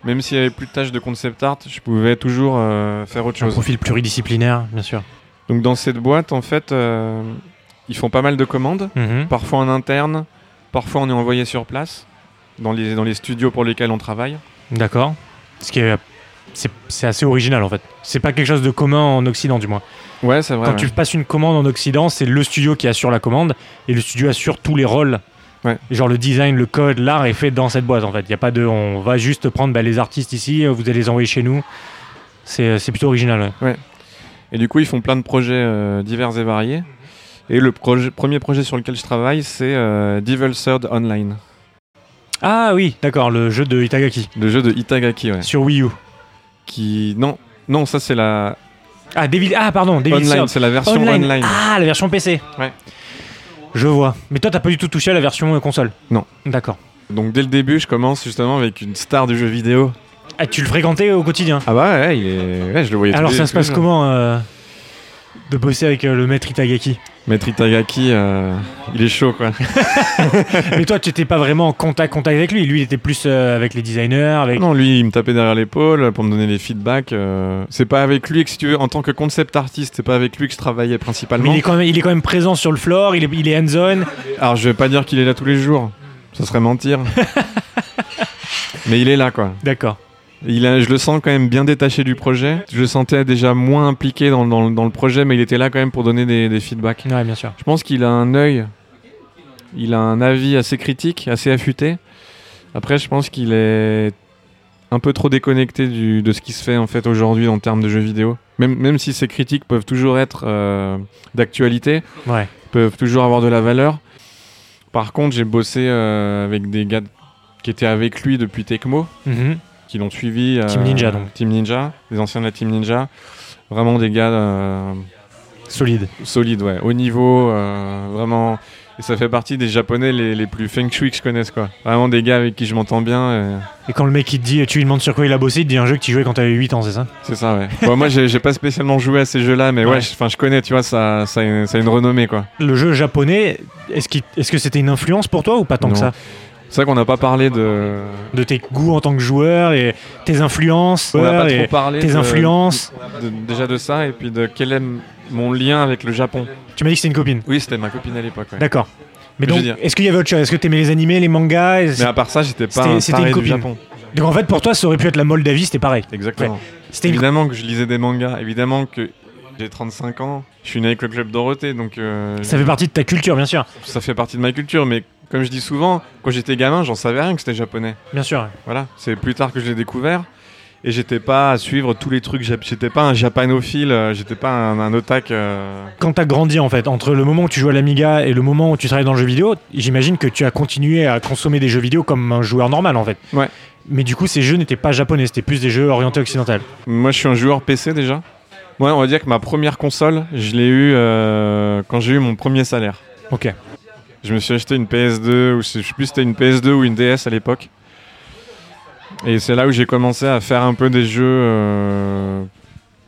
même s'il y avait plus de tâches de concept art, je pouvais toujours faire autre un chose. profil pluridisciplinaire, bien sûr. Donc dans cette boîte, en fait, ils font pas mal de commandes, Mhm. parfois en interne, parfois on est envoyé sur place, dans les, dans les studios pour lesquels on travaille. D'accord. Ce qui est c'est assez original en fait. C'est pas quelque chose de commun en Occident du moins. Ouais, c'est vrai. Quand ouais. tu passes une commande en Occident, c'est le studio qui assure la commande et le studio assure tous les rôles. Ouais. Genre le design, le code, l'art est fait dans cette boîte en fait. Il y a pas de, on va juste prendre bah, les artistes ici, vous allez les envoyer chez nous. C'est plutôt original. ouais. Et du coup, ils font plein de projets euh, divers et variés. Et le premier projet sur lequel je travaille, c'est euh, Devil Third Online, Ah oui, d'accord, le jeu de Itagaki le jeu de Itagaki, ouais. sur Wii U. Qui non, non, ça c'est la Ah, Devil, ah pardon, Devil online, c'est la version Online. online. Ah, la version PC. Ouais. Je vois. Mais toi, t'as pas du tout touché à la version euh, console Non. D'accord. Donc dès le début, je commence justement avec une star du jeu vidéo. Ah, tu le fréquentais au quotidien Ah bah ouais, il est... ouais, je le voyais. tous Alors les- ça se passe comment euh, de bosser avec euh, le maître Itagaki Maître Itagaki, euh, il est chaud quoi. Mais toi, tu n'étais pas vraiment en contact, contact avec lui. Lui, il était plus euh, avec les designers. Avec... Non, lui, il me tapait derrière l'épaule pour me donner les feedbacks. c'est pas avec lui que, si tu veux, en tant que concept artiste, c'est pas avec lui que je travaillais Mais principalement. il est, quand même, il est quand même présent sur le floor, il est, il est hands-on. Alors, je vais pas dire qu'il est là tous les jours. Ça serait mentir. Mais il est là quoi. D'accord. Il a, je le sens quand même bien détaché du projet. Je le sentais déjà moins impliqué dans, dans- dans le projet, mais il était là quand même pour donner des, des feedbacks. Ouais, bien sûr. Je pense qu'il a un œil, il a un avis assez critique, assez affûté. Après, je pense qu'il est un peu trop déconnecté du- de ce qui se fait en fait aujourd'hui en termes de jeux vidéo. Même, même si ces critiques peuvent toujours être euh, d'actualité, Ouais. peuvent toujours avoir de la valeur. Par contre, j'ai bossé euh, avec des gars qui étaient avec lui depuis Tecmo, Mhm. Qui l'ont suivi. euh, Team Ninja, donc. Team Ninja, les anciens de la Team Ninja. Vraiment des gars euh, Solide. solides, ouais, haut niveau, euh, vraiment. Et ça fait partie des japonais les, les plus feng shui que je connaisse, quoi. Vraiment des gars avec qui je m'entends bien. et Et quand le mec il te dit, tu lui demandes sur quoi il a bossé, il te dit un jeu que tu jouais quand t'avais 8 ans, c'est ça? C'est ça, ouais. Bon, moi, j'ai pas spécialement joué à ces jeux-là, mais ouais, Ouais. je- connais, tu vois, ça, ça, a une, ça a une renommée, quoi. Le jeu japonais, est-ce est-ce que c'était une influence pour toi ou pas tant que ça? C'est vrai qu'on n'a pas parlé de. De tes goûts en tant que joueur et tes influences On n'a pas trop parlé tes de- influences. de- déjà de ça, et puis de quel est mon lien avec le Japon. Tu m'as dit que c'était une copine. Oui, c'était ma copine à l'époque, ouais. D'accord. Mais donc, est-ce qu'il y avait autre chose? Est-ce que t'aimais les animés, les mangas? Mais à part ça, j'étais pas un taré une du copine. Japon. Donc en fait, pour toi, ça aurait pu être la Moldavie, c'était pareil. Exactement. Une... Évidemment que je lisais des mangas, évidemment que j'ai 35 ans, je suis né avec le club Dorothée, donc euh, Ça fait partie de ta culture, bien sûr. ça fait partie de ma culture, mais comme je dis souvent, quand j'étais gamin, j'en savais rien que c'était japonais. Bien sûr. Voilà, c'est plus tard que je l'ai découvert. Et j'étais pas à suivre tous les trucs, j'étais pas un japanophile, euh, j'étais pas un, un otak. euh, Quand t'as grandi, en fait, entre le moment où tu jouais à l'Amiga et le moment où tu travailles dans le jeu vidéo, j'imagine que tu as continué à consommer des jeux vidéo comme un joueur normal, en fait. Ouais. Mais du coup, ces jeux n'étaient pas japonais, c'était plus des jeux orientés occidentaux. Moi, je suis un joueur PC déjà. Moi, on va dire que ma première console, je l'ai eu euh, quand j'ai eu mon premier salaire. Ok. Je me suis acheté une PS2, ou je sais plus si c'était une PS2 ou une DS à l'époque. Et c'est là où j'ai commencé à faire un peu des jeux euh,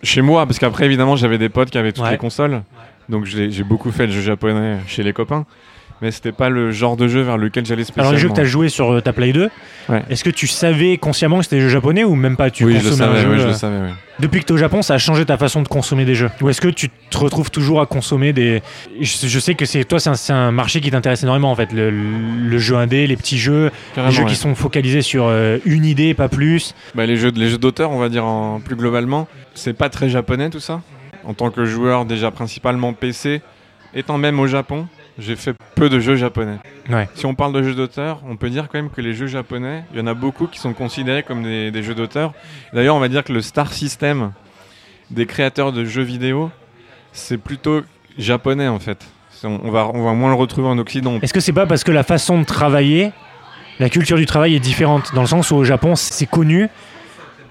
chez moi, parce qu'après évidemment j'avais des potes qui avaient toutes Ouais. les consoles, donc j'ai j'ai beaucoup fait de jeux japonais chez les copains, mais c'était pas le genre de jeu vers lequel j'allais spécialement. Alors les jeux que tu as joué sur euh, ta Play 2, Ouais. est-ce que tu savais consciemment que c'était des jeux japonais ou même pas? Tu oui, je le savais, jeu oui, je euh, le savais. oui. Depuis que tu es au Japon, ça a changé ta façon de consommer des jeux? Ou est-ce que tu te retrouves toujours à consommer des... Je, je sais que c'est toi, c'est un, marché qui t'intéresse énormément en fait, le, le jeu indé, les petits jeux, Carrément, les jeux ouais. qui sont focalisés sur euh, une idée, pas plus. Bah, les jeux, les jeux d'auteur, on va dire en, plus globalement, c'est pas très japonais tout ça? En tant que joueur déjà principalement PC, étant même au Japon, j'ai fait peu de jeux japonais. Ouais. Si on parle de jeux d'auteur, on peut dire quand même que les jeux japonais, il y en a beaucoup qui sont considérés comme des, des jeux d'auteur. D'ailleurs, on va dire que le star system des créateurs de jeux vidéo, c'est plutôt japonais en fait. On va, on va moins le retrouver en Occident. Est-ce que c'est pas parce que la façon de travailler, la culture du travail est différente? Dans le sens où au Japon, c'est connu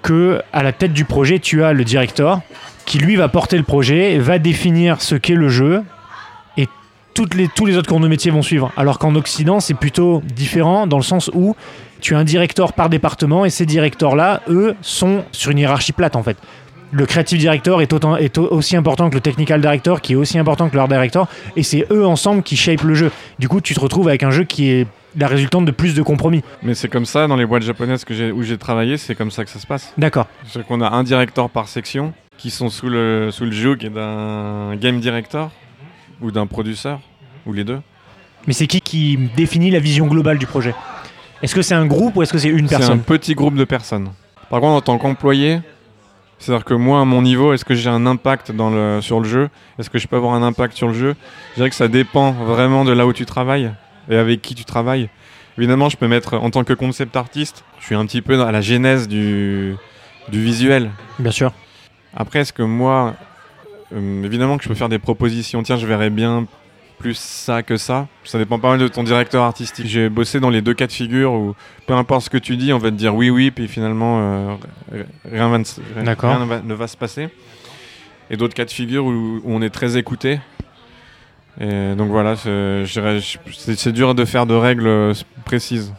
que à la tête du projet, tu as le directeur qui lui va porter le projet, va définir ce qu'est le jeu toutes les, tous les autres corps de métier vont suivre. Alors qu'en Occident, c'est plutôt différent dans le sens où tu as un directeur par département et ces directeurs-là, eux, sont sur une hiérarchie plate en fait. Le creative director est, autant, est au- aussi important que le technical director, qui est aussi important que l'art director, et c'est eux ensemble qui shape le jeu. Du coup, tu te retrouves avec un jeu qui est la résultante de plus de compromis. Mais c'est comme ça dans les boîtes japonaises que où j'ai travaillé, c'est comme ça que ça se passe. D'accord. C'est qu'on a un directeur par section qui sont sous le, sous le joug d'un game director ou d'un producteur, ou les deux. Mais c'est qui qui définit la vision globale du projet? Est-ce que c'est un groupe ou est-ce que c'est une C'est un personne petit groupe de personnes. Par contre, en tant qu'employé, c'est-à-dire que moi, à mon niveau, est-ce que j'ai un impact dans le, sur le jeu? Est-ce que je peux avoir un impact sur le jeu? Je dirais que ça dépend vraiment de là où tu travailles et avec qui tu travailles. Évidemment, je peux mettre, en tant que concept artiste, je suis un petit peu à la genèse du, du visuel. Bien sûr. Après, est-ce que moi, euh, évidemment que je peux faire des propositions, tiens, je verrais bien plus ça que ça. Ça dépend pas mal de ton directeur artistique. J'ai bossé dans les deux cas de figure où peu importe ce que tu dis, on va te dire oui, oui, puis finalement, euh, rien, va ne, rien va, ne va se passer. Et d'autres cas de figure où, où on est très écouté. Et donc voilà, c'est dur de faire de règles euh, précises.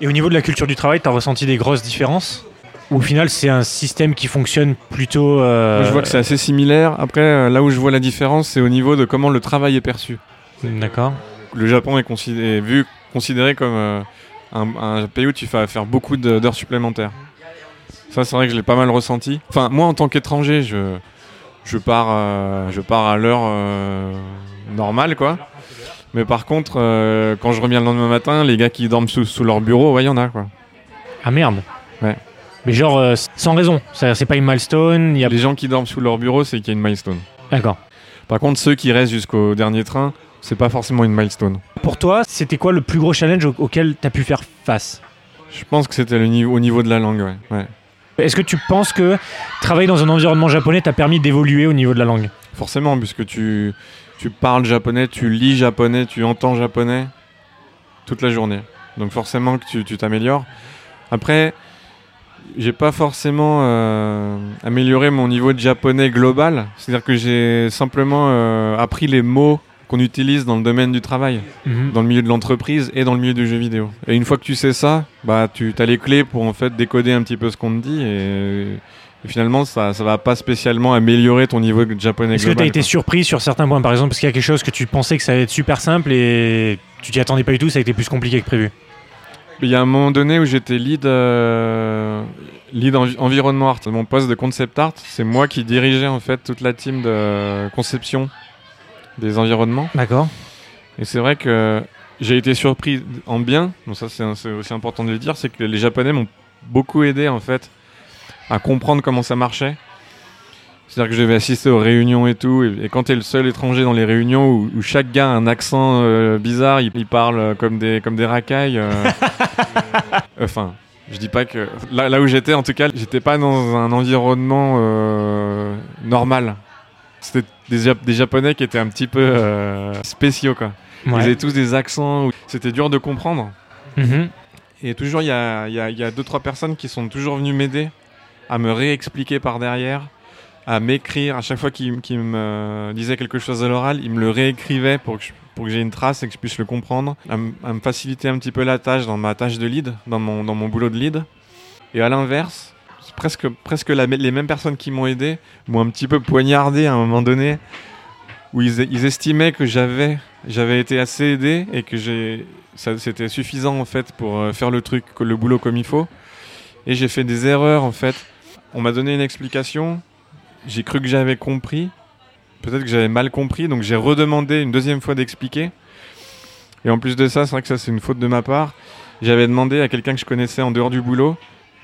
Et au niveau de la culture du travail, tu as ressenti des grosses différences? Au final, c'est un système qui fonctionne plutôt. euh, je vois que c'est assez similaire. Après, euh, là où je vois la différence, c'est au niveau de comment le travail est perçu. D'accord. Le Japon est, considéré, est vu, considéré comme euh, un, un pays où tu vas faire beaucoup d'heures supplémentaires. Ça, c'est vrai que je l'ai pas mal ressenti. Enfin, moi, en tant qu'étranger, je, je, pars, euh, je pars à l'heure normale, quoi. Mais par contre, quand je reviens le lendemain matin, les gars qui dorment sous, sous leur bureau, ouais, il y en a, quoi. Ah merde. Ouais. Mais genre, euh, sans raison. C'est pas une milestone. Il y a... Les gens qui dorment sous leur bureau, c'est qu'il y a une milestone. D'accord. Par contre, ceux qui restent jusqu'au dernier train, c'est pas forcément une milestone. Pour toi, c'était quoi le plus gros challenge au- auquel tu as pu faire face? Je pense que c'était niveau, au niveau de la langue, ouais. ouais. Est-ce que tu penses que travailler dans un environnement japonais t'a permis d'évoluer au niveau de la langue? Forcément, puisque tu, tu parles japonais, tu lis japonais, tu entends japonais toute la journée. Donc forcément que tu tu t'améliores. Après, j'ai pas forcément euh, amélioré mon niveau de japonais global. C'est-à-dire que j'ai simplement euh, appris les mots qu'on utilise dans le domaine du travail, dans le milieu de l'entreprise et dans le milieu du jeu vidéo. Et une fois que tu sais ça, bah tu as les clés pour en fait décoder un petit peu ce qu'on te dit et, et finalement ça ça va pas spécialement améliorer ton niveau de japonais Est-ce que tu as été quoi. surpris sur certains points? Par exemple, parce qu'il y a quelque chose que tu pensais que ça allait être super simple et tu t'y attendais pas du tout, ça a été plus compliqué que prévu? Il y a un moment donné où j'étais lead, euh, lead envi- environnement art. Mon poste de concept art, c'est moi qui dirigeais en fait toute la team de conception des environnements. D'accord. Et c'est vrai que j'ai été surpris en bien. Donc ça, c'est aussi important de le dire, c'est que les Japonais m'ont beaucoup aidé en fait à comprendre comment ça marchait. C'est-à-dire que je devais assister aux réunions et tout, et, et quand tu es le seul étranger dans les réunions où, où chaque gars a un accent euh, bizarre, il, il parle euh, comme des, comme des racailles. euh, enfin, je dis pas que. Là, là où j'étais, en tout cas, j'étais pas dans un environnement euh, normal. C'était des, Jap- des Japonais qui étaient un petit peu euh, spéciaux, quoi. Ils avaient tous des accents, où c'était dur de comprendre. Mhm. Et toujours, il y a, il y, a, il y a deux, trois personnes qui sont toujours venues m'aider à me réexpliquer par derrière, à m'écrire. À chaque fois qu'ils me disaient quelque chose à l'oral, ils me le réécrivaient pour que je- pour que j'ai une trace et que je puisse le comprendre, à, me faciliter un petit peu la tâche dans ma tâche de lead, dans mon, dans mon boulot de lead. Et à l'inverse, presque, presque les mêmes personnes qui m'ont aidé m'ont un petit peu poignardé à un moment donné, où ils, estimaient que j'avais été assez aidé et que c'était suffisant en fait pour euh, faire le truc, le boulot comme il faut. Et j'ai fait des erreurs en fait. On m'a donné une explication, j'ai cru que j'avais compris, peut-être que j'avais mal compris, donc j'ai redemandé une deuxième fois d'expliquer. Et en plus de ça, c'est vrai que ça c'est une faute de ma part. J'avais demandé à quelqu'un que je connaissais en dehors du boulot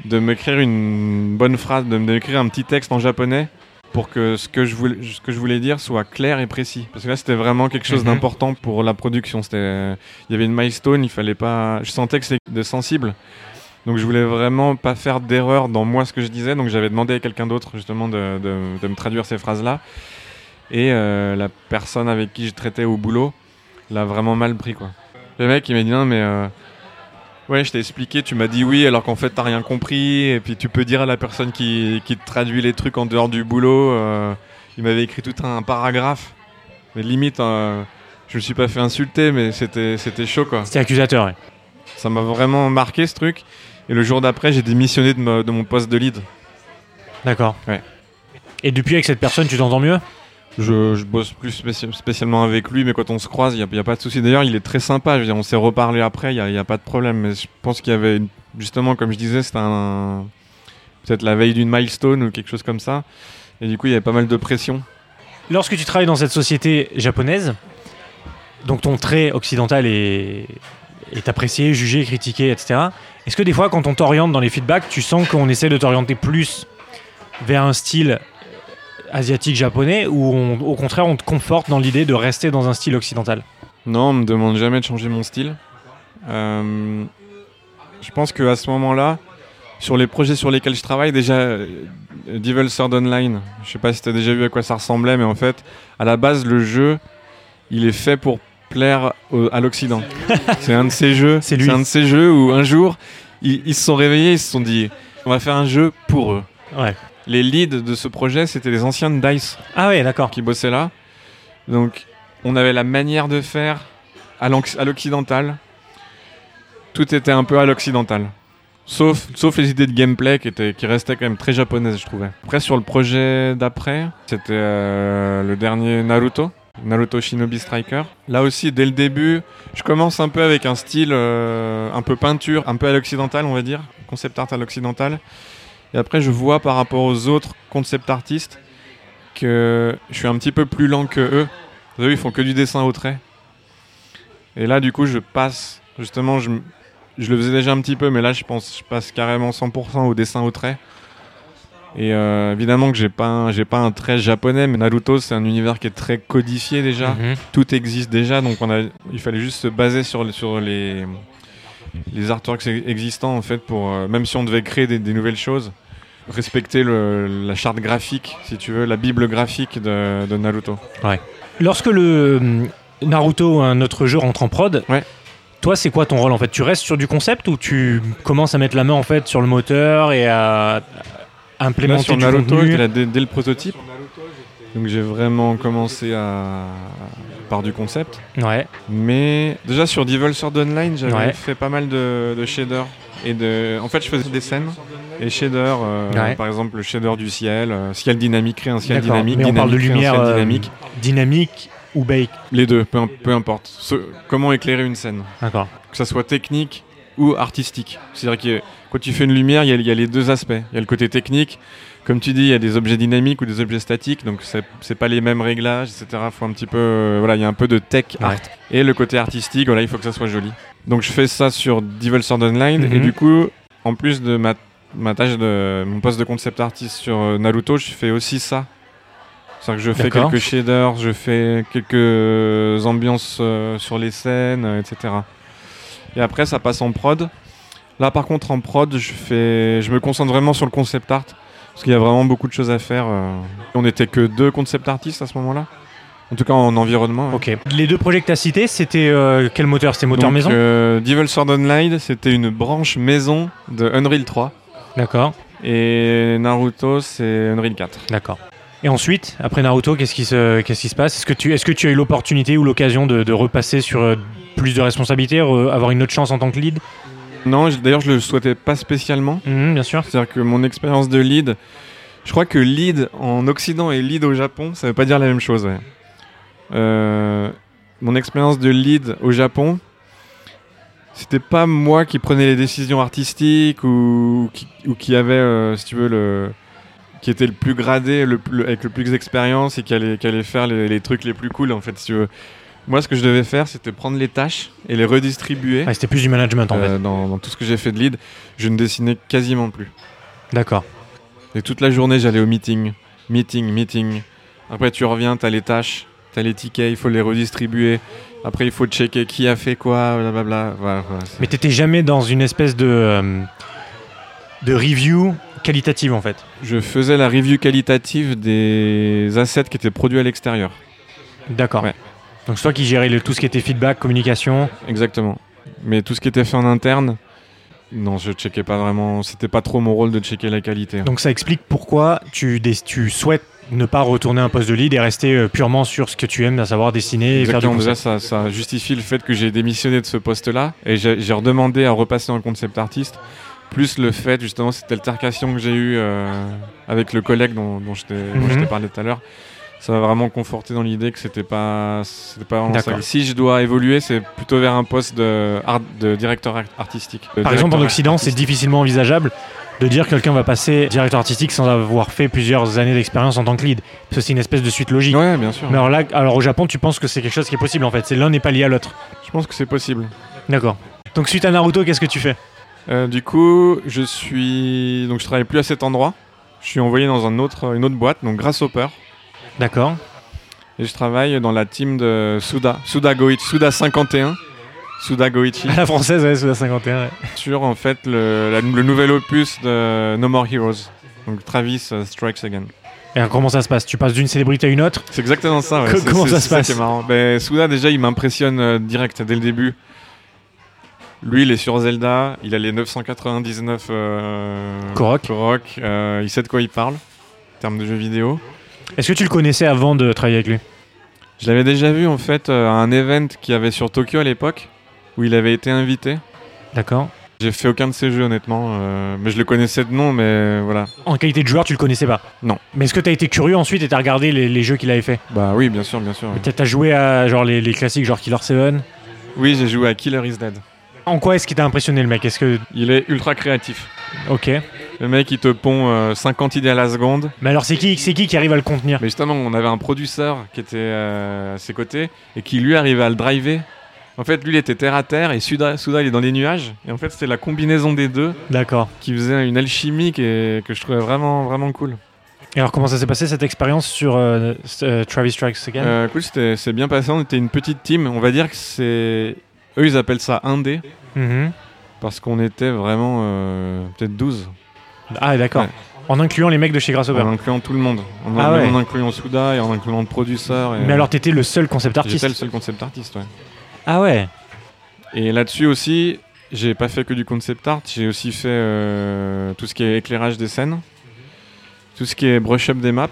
de m'écrire une bonne phrase, de m'écrire un petit texte en japonais pour que ce que je voulais, ce que je voulais dire soit clair et précis. Parce que là, c'était vraiment quelque chose Mhm. d'important pour la production. C'était, il y avait une milestone, il fallait pas. Je sentais que c'était sensible. Donc je voulais vraiment pas faire d'erreur dans moi ce que je disais. Donc j'avais demandé à quelqu'un d'autre justement de, de- de me traduire ces phrases-là. Et euh, la personne avec qui je traitais au boulot l'a vraiment mal pris quoi. Le mec il m'a dit non mais euh, ouais je t'ai expliqué, tu m'as dit oui alors qu'en fait t'as rien compris. Et puis tu peux dire à la personne qui, qui te traduit les trucs en dehors du boulot. euh, il m'avait écrit tout un paragraphe. Mais limite je me suis pas fait insulter mais c'était c'était chaud quoi. C'était accusateur, ouais. Ça m'a vraiment marqué ce truc. Et le jour d'après, j'ai démissionné de, ma- de mon poste de lead. D'accord. Ouais. Et depuis, avec cette personne, tu t'entends mieux? Je, je bosse plus spéci- spécialement avec lui, mais quand on se croise, il n'y a, pas de souci. D'ailleurs, il est très sympa. Je veux dire, on s'est reparlé après, il n'y a, pas de problème. Mais je pense qu'il y avait, une- justement, comme je disais, c'était un, peut-être la veille d'une milestone ou quelque chose comme ça. Et du coup, il y avait pas mal de pression. Lorsque tu travailles dans cette société japonaise, donc ton trait occidental est, est apprécié, jugé, critiqué, etc. Est-ce que des fois, quand on t'oriente dans les feedbacks, tu sens qu'on essaie de t'orienter plus vers un style asiatique japonais ou au contraire on te conforte dans l'idée de rester dans un style occidental? Non, on me demande jamais de changer mon style. Euh, je pense qu'à ce moment-là, sur les projets sur lesquels je travaille, déjà, euh, Devil Third Online, je sais pas si tu as déjà vu à quoi ça ressemblait, mais en fait, à la base, le jeu, il est fait pour plaire au- à l'Occident. c'est un de ces jeux. C'est lui. un de ces jeux où un jour, ils, ils se sont réveillés, ils se sont dit, on va faire un jeu pour eux. Ouais. Les leads de ce projet, c'était les anciens de Dice Ah ouais, d'accord. qui bossaient là. Donc, on avait la manière de faire à l'oc- à l'occidental. Tout était un peu à l'occidental. Sauf, sauf les idées de gameplay qui, étaient, qui restaient quand même très japonaises, je trouvais. Après, sur le projet d'après, c'était euh, le dernier Naruto. Naruto Shinobi Striker. Là aussi, dès le début, je commence un peu avec un style euh, un peu peinture, un peu à l'occidental, on va dire, concept art à l'occidental. Et après, je vois par rapport aux autres concept artistes que je suis un petit peu plus lent que eux. Savez, ils font que du dessin au trait. Et là, du coup, je passe, justement, je, je le faisais déjà un petit peu, mais là, je pense je passe carrément 100% au dessin au trait. Et euh, évidemment que j'ai pas, j'ai pas un trait japonais, mais Naruto, c'est un univers qui est très codifié déjà. Mhm. Tout existe déjà, donc on a, il fallait juste se baser sur, les- sur les, les artworks existants, en fait, pour, euh, même si on devait créer des, des nouvelles choses, respecter le- la charte graphique, si tu veux, la bible graphique de, de Naruto. Lorsque le hum, Naruto, un autre jeu, rentre en prod, Ouais. toi, c'est quoi ton rôle en fait? Tu restes sur du concept ou tu commences à mettre la main en fait sur le moteur et à, à Là, implémenter sur Naruto, dès, dès le prototype. Donc j'ai vraiment commencé à, par du concept. Ouais. Mais déjà sur Devil Sword Online, j'avais Ouais. fait pas mal de, de shaders. Et de... En fait, je faisais des scènes et shaders, euh, Ouais. par exemple le shader du ciel, euh, ciel dynamique, créer un ciel dynamique, Mais on parle de dynamique, créer un lumière euh, dynamique. dynamique ou bake? Les deux, peu, peu importe. Ce- comment éclairer une scène D'accord. Que ça soit technique ou artistique. C'est-à-dire que quand tu fais une lumière, il y, a- il y a les deux aspects. Il y a le côté technique. Comme tu dis, il y a des objets dynamiques ou des objets statiques, donc c'est pas les mêmes réglages, etc. Faut un petit peu, euh, voilà, il y a un peu de tech art. Ouais. Et le côté artistique, voilà, il faut que ça soit joli. Donc je fais ça sur Devil Sword Online et Mhm. du coup, en plus de ma, ma tâche de mon poste de concept artist sur euh, Naruto, je fais aussi ça. C'est-à-dire que je fais quelques shaders, je fais quelques ambiances euh, sur les scènes, euh, etc. Et après, ça passe en prod. Là, par contre, en prod, je fais, je me concentre vraiment sur le concept art parce qu'il y a vraiment beaucoup de choses à faire. euh. On n'était que deux concept artistes à ce moment-là. En tout cas, en environnement. Ok. Les deux projets que tu as cités, c'était euh, quel moteur? C'était moteur Donc, maison? euh, Devil Sword Online, c'était une branche maison de Unreal 3. D'accord. Et Naruto, c'est Unreal 4. D'accord. Et ensuite, après Naruto, qu'est-ce qui se, qu'est-ce qui se passe? Est-ce que, tu, est-ce que tu as eu l'opportunité ou l'occasion de, de repasser sur euh, plus de responsabilités, re- avoir une autre chance en tant que lead Non, d'ailleurs, je le souhaitais pas spécialement. Mhm, Bien sûr. C'est-à-dire que mon expérience de lead, je crois que lead en Occident et lead au Japon, ça veut pas dire la même chose. ouais. Euh, mon expérience de lead au Japon, c'était pas moi qui prenais les décisions artistiques ou qui, ou qui avait, euh, si tu veux, le qui était le plus gradé, le avec le plus d'expérience et qui allait, qui allait faire les, les trucs les plus cool en fait. Si tu veux. Moi, ce que je devais faire, c'était prendre les tâches et les redistribuer. Ouais, c'était plus du management en Euh, fait. dans, dans tout ce que j'ai fait de lead, je ne dessinais quasiment plus. D'accord. Et toute la journée, j'allais au meeting, meeting, meeting. Après, tu reviens, t'as les tâches, t'as les tickets, il faut les redistribuer. Après, il faut checker qui a fait quoi, blablabla. Voilà, voilà, Mais t'étais jamais dans une espèce de, euh, de review qualitative en fait. Je faisais la review qualitative des assets qui étaient produits à l'extérieur. D'accord. Ouais. Donc c'est toi qui gérais le- tout ce qui était feedback, communication. Exactement. Mais tout ce qui était fait en interne, non, je checkais pas vraiment. C'était pas trop mon rôle de checker la qualité. Donc ça explique pourquoi tu, tu souhaites ne pas retourner un poste de lead et rester euh, purement sur ce que tu aimes, à savoir dessiner et faire du déjà ça, ça justifie le fait que j'ai démissionné de ce poste-là et j'ai redemandé à repasser en concept artiste. Plus le fait, justement, cette altercation que j'ai eue euh, avec le collègue dont, dont je t'ai Mhm. je t'ai parlé tout à l'heure, ça m'a vraiment conforté dans l'idée que c'était pas, c'était pas vraiment ça. Si je dois évoluer, c'est plutôt vers un poste de, art- de directeur art- artistique. De Par exemple, en Occident, c'est difficilement envisageable de dire que quelqu'un va passer directeur artistique sans avoir fait plusieurs années d'expérience en tant que lead. Parce que c'est une espèce de suite logique. Ouais, bien sûr. Mais alors là, alors au Japon, tu penses que c'est quelque chose qui est possible en fait? C'est l'un n'est pas lié à l'autre. Je pense que c'est possible. D'accord. Donc suite à Naruto, qu'est-ce que tu fais? Euh, du coup, je suis donc je travaille plus à cet endroit. Je suis envoyé dans un autre, une autre boîte, donc Grasshopper. D'accord. Et je travaille dans la team de Suda, Suda Goichi, Suda 51, Suda Goichi, À la française, ouais, sous la 51. ouais. sur en fait le, la- le nouvel opus de No More Heroes. Donc Travis euh, Strikes Again. Et alors, comment ça se passe? Tu passes d'une célébrité à une autre? C'est exactement ça. Ouais. Co- C'est- comment c'est- ça c'est se passe? qui est marrant. Ben, Suda déjà il m'impressionne euh, direct dès le début. Lui il est sur Zelda, il a les 999 euh, Korok. Korok, euh, il sait de quoi il parle en termes de jeux vidéo. Est-ce que tu le connaissais avant de travailler avec lui Je l'avais déjà vu en fait euh, à un event qu'il y avait sur Tokyo à l'époque où il avait été invité. D'accord. J'ai fait aucun de ces jeux honnêtement, euh, mais je le connaissais de nom, mais voilà. En qualité de joueur, tu le connaissais pas Non. Mais est-ce que tu as été curieux ensuite et tu as regardé les, les jeux qu'il avait fait Bah oui, bien sûr, bien sûr. oui. T'as joué à genre les, les classiques genre Killer 7 Oui, j'ai joué à Killer is Dead. En quoi est-ce qui t'a impressionné le mec? Est-ce que. Il est ultra créatif. Ok. Le mec, il te pond euh, 50 idées à la seconde. Mais alors c'est qui, c'est qui qui arrive à le contenir Mais justement, on avait un producteur qui était euh, à ses côtés et qui lui arrivait à le driver. En fait, lui, il était terre à terre et Souda, Souda, il est dans les nuages. Et en fait, c'était la combinaison des deux D'accord. qui faisait une alchimie que je trouvais vraiment, vraiment cool. Et alors comment ça s'est passé cette expérience sur euh, euh, Travis Strikes Again? Euh, cool, c'était c'est bien passé. On était une petite team. On va dire que c'est. Eux, ils appellent ça indé Mhm. parce qu'on était vraiment euh, peut-être 12. Ah d'accord. Ouais. En incluant les mecs de chez Grasshopper. En incluant tout le monde. En, Ah en incluant Souda et en incluant le producteur. et- Mais alors t'étais le seul concept artiste J'étais le seul concept artiste, ouais. Ah ouais Et là-dessus aussi, j'ai pas fait que du concept art, j'ai aussi fait euh, tout ce qui est éclairage des scènes, tout ce qui est brush up des maps.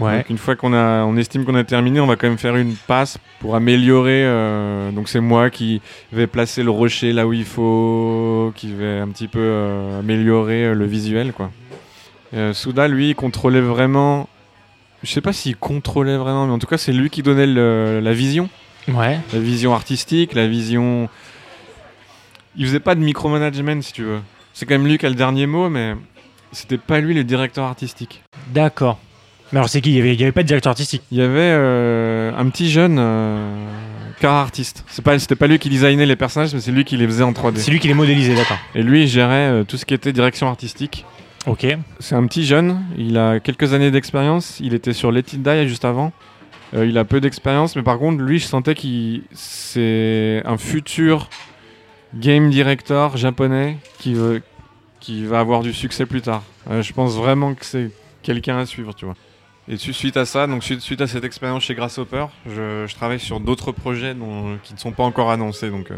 Ouais. Donc une fois qu'on a, on estime qu'on a terminé, on va quand même faire une passe pour améliorer. euh, donc c'est moi qui vais placer le rocher là où il faut, qui vais un petit peu euh, améliorer euh, le visuel, quoi. Souda, lui, il contrôlait vraiment. Je sais pas s'il contrôlait vraiment, mais en tout cas, c'est lui qui donnait le- la vision Ouais. la vision artistique, la vision. Il faisait pas de micromanagement, si tu veux. C'est quand même lui qui a le dernier mot, mais c'était pas lui le directeur artistique. D'accord. Mais alors c'est qui? Il y, avait, pas de directeur artistique Il y avait euh, un petit jeune euh, car artiste. C'est pas, c'était pas lui qui designait les personnages, mais c'est lui qui les faisait en 3D. C'est lui qui les modélisait, d'accord. Et lui, il gérait euh, tout ce qui était direction artistique. Ok. C'est un petit jeune, il a quelques années d'expérience. Il était sur Let It Die juste avant. Euh, il a peu d'expérience, mais par contre, lui, je sentais qu'il c'est un futur game director japonais qui, veut, qui va avoir du succès plus tard. Euh, je pense vraiment que c'est quelqu'un à suivre, tu vois. Et su- suite à ça, donc suite, suite à cette expérience chez Grasshopper, je, je travaille sur d'autres projets dont- qui ne sont pas encore annoncés. Donc, euh,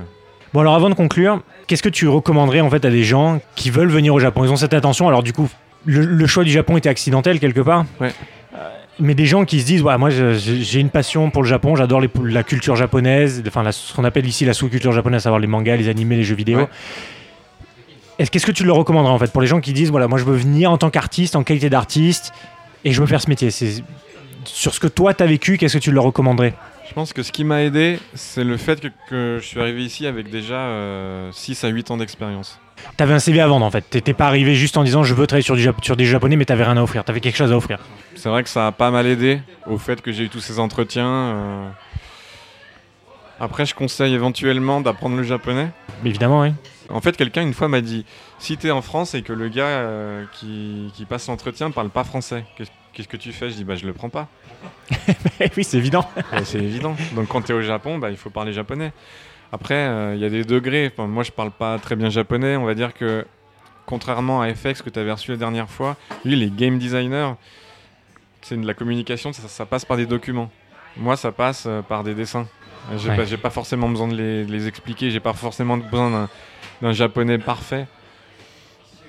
Bon alors avant de conclure, qu'est-ce que tu recommanderais en fait à des gens qui veulent venir au Japon? Ils ont cette intention, alors du coup, le, le choix du Japon était accidentel quelque part. Ouais. Euh, mais des gens qui se disent, ouais, moi j'ai une passion pour le Japon, j'adore la culture japonaise, enfin la- ce qu'on appelle ici la sous-culture japonaise, à savoir les mangas, les animés, les jeux vidéo. Ouais. Est-ce qu'est-ce que tu leur recommanderais en fait pour les gens qui disent, voilà, moi je veux venir en tant qu'artiste, en qualité d'artiste, et je veux faire ce métier C'est sur ce que toi t'as vécu, qu'est-ce que tu leur recommanderais Je pense que ce qui m'a aidé, c'est le fait que, que je suis arrivé ici avec déjà euh, 6 à 8 ans d'expérience. T'avais un CV à vendre en fait. T'étais pas arrivé juste en disant je veux travailler sur, du Jap- sur des japonais, mais t'avais rien à offrir. T'avais quelque chose à offrir. C'est vrai que ça a pas mal aidé au fait que j'ai eu tous ces entretiens. euh. Après, je conseille éventuellement d'apprendre le japonais. Mais évidemment, oui. En fait, quelqu'un une fois m'a dit si t'es en France et que le gars euh, qui, qui passe l'entretien parle pas français, qu'est- qu'est-ce que tu fais? Je dis bah je le prends pas. oui, c'est évident. Ouais, c'est évident. Donc quand tu es au Japon, bah, il faut parler japonais. Après, euh, il y a des degrés. Enfin, moi, je parle pas très bien japonais. On va dire que, contrairement à FX que tu avais reçu la dernière fois, lui, les game designers, c'est de la communication, ça, ça passe par des documents. Moi, ça passe euh, par des dessins. J'ai Ouais. pas, forcément besoin de les, de les expliquer. J'ai pas forcément besoin d'un japonais parfait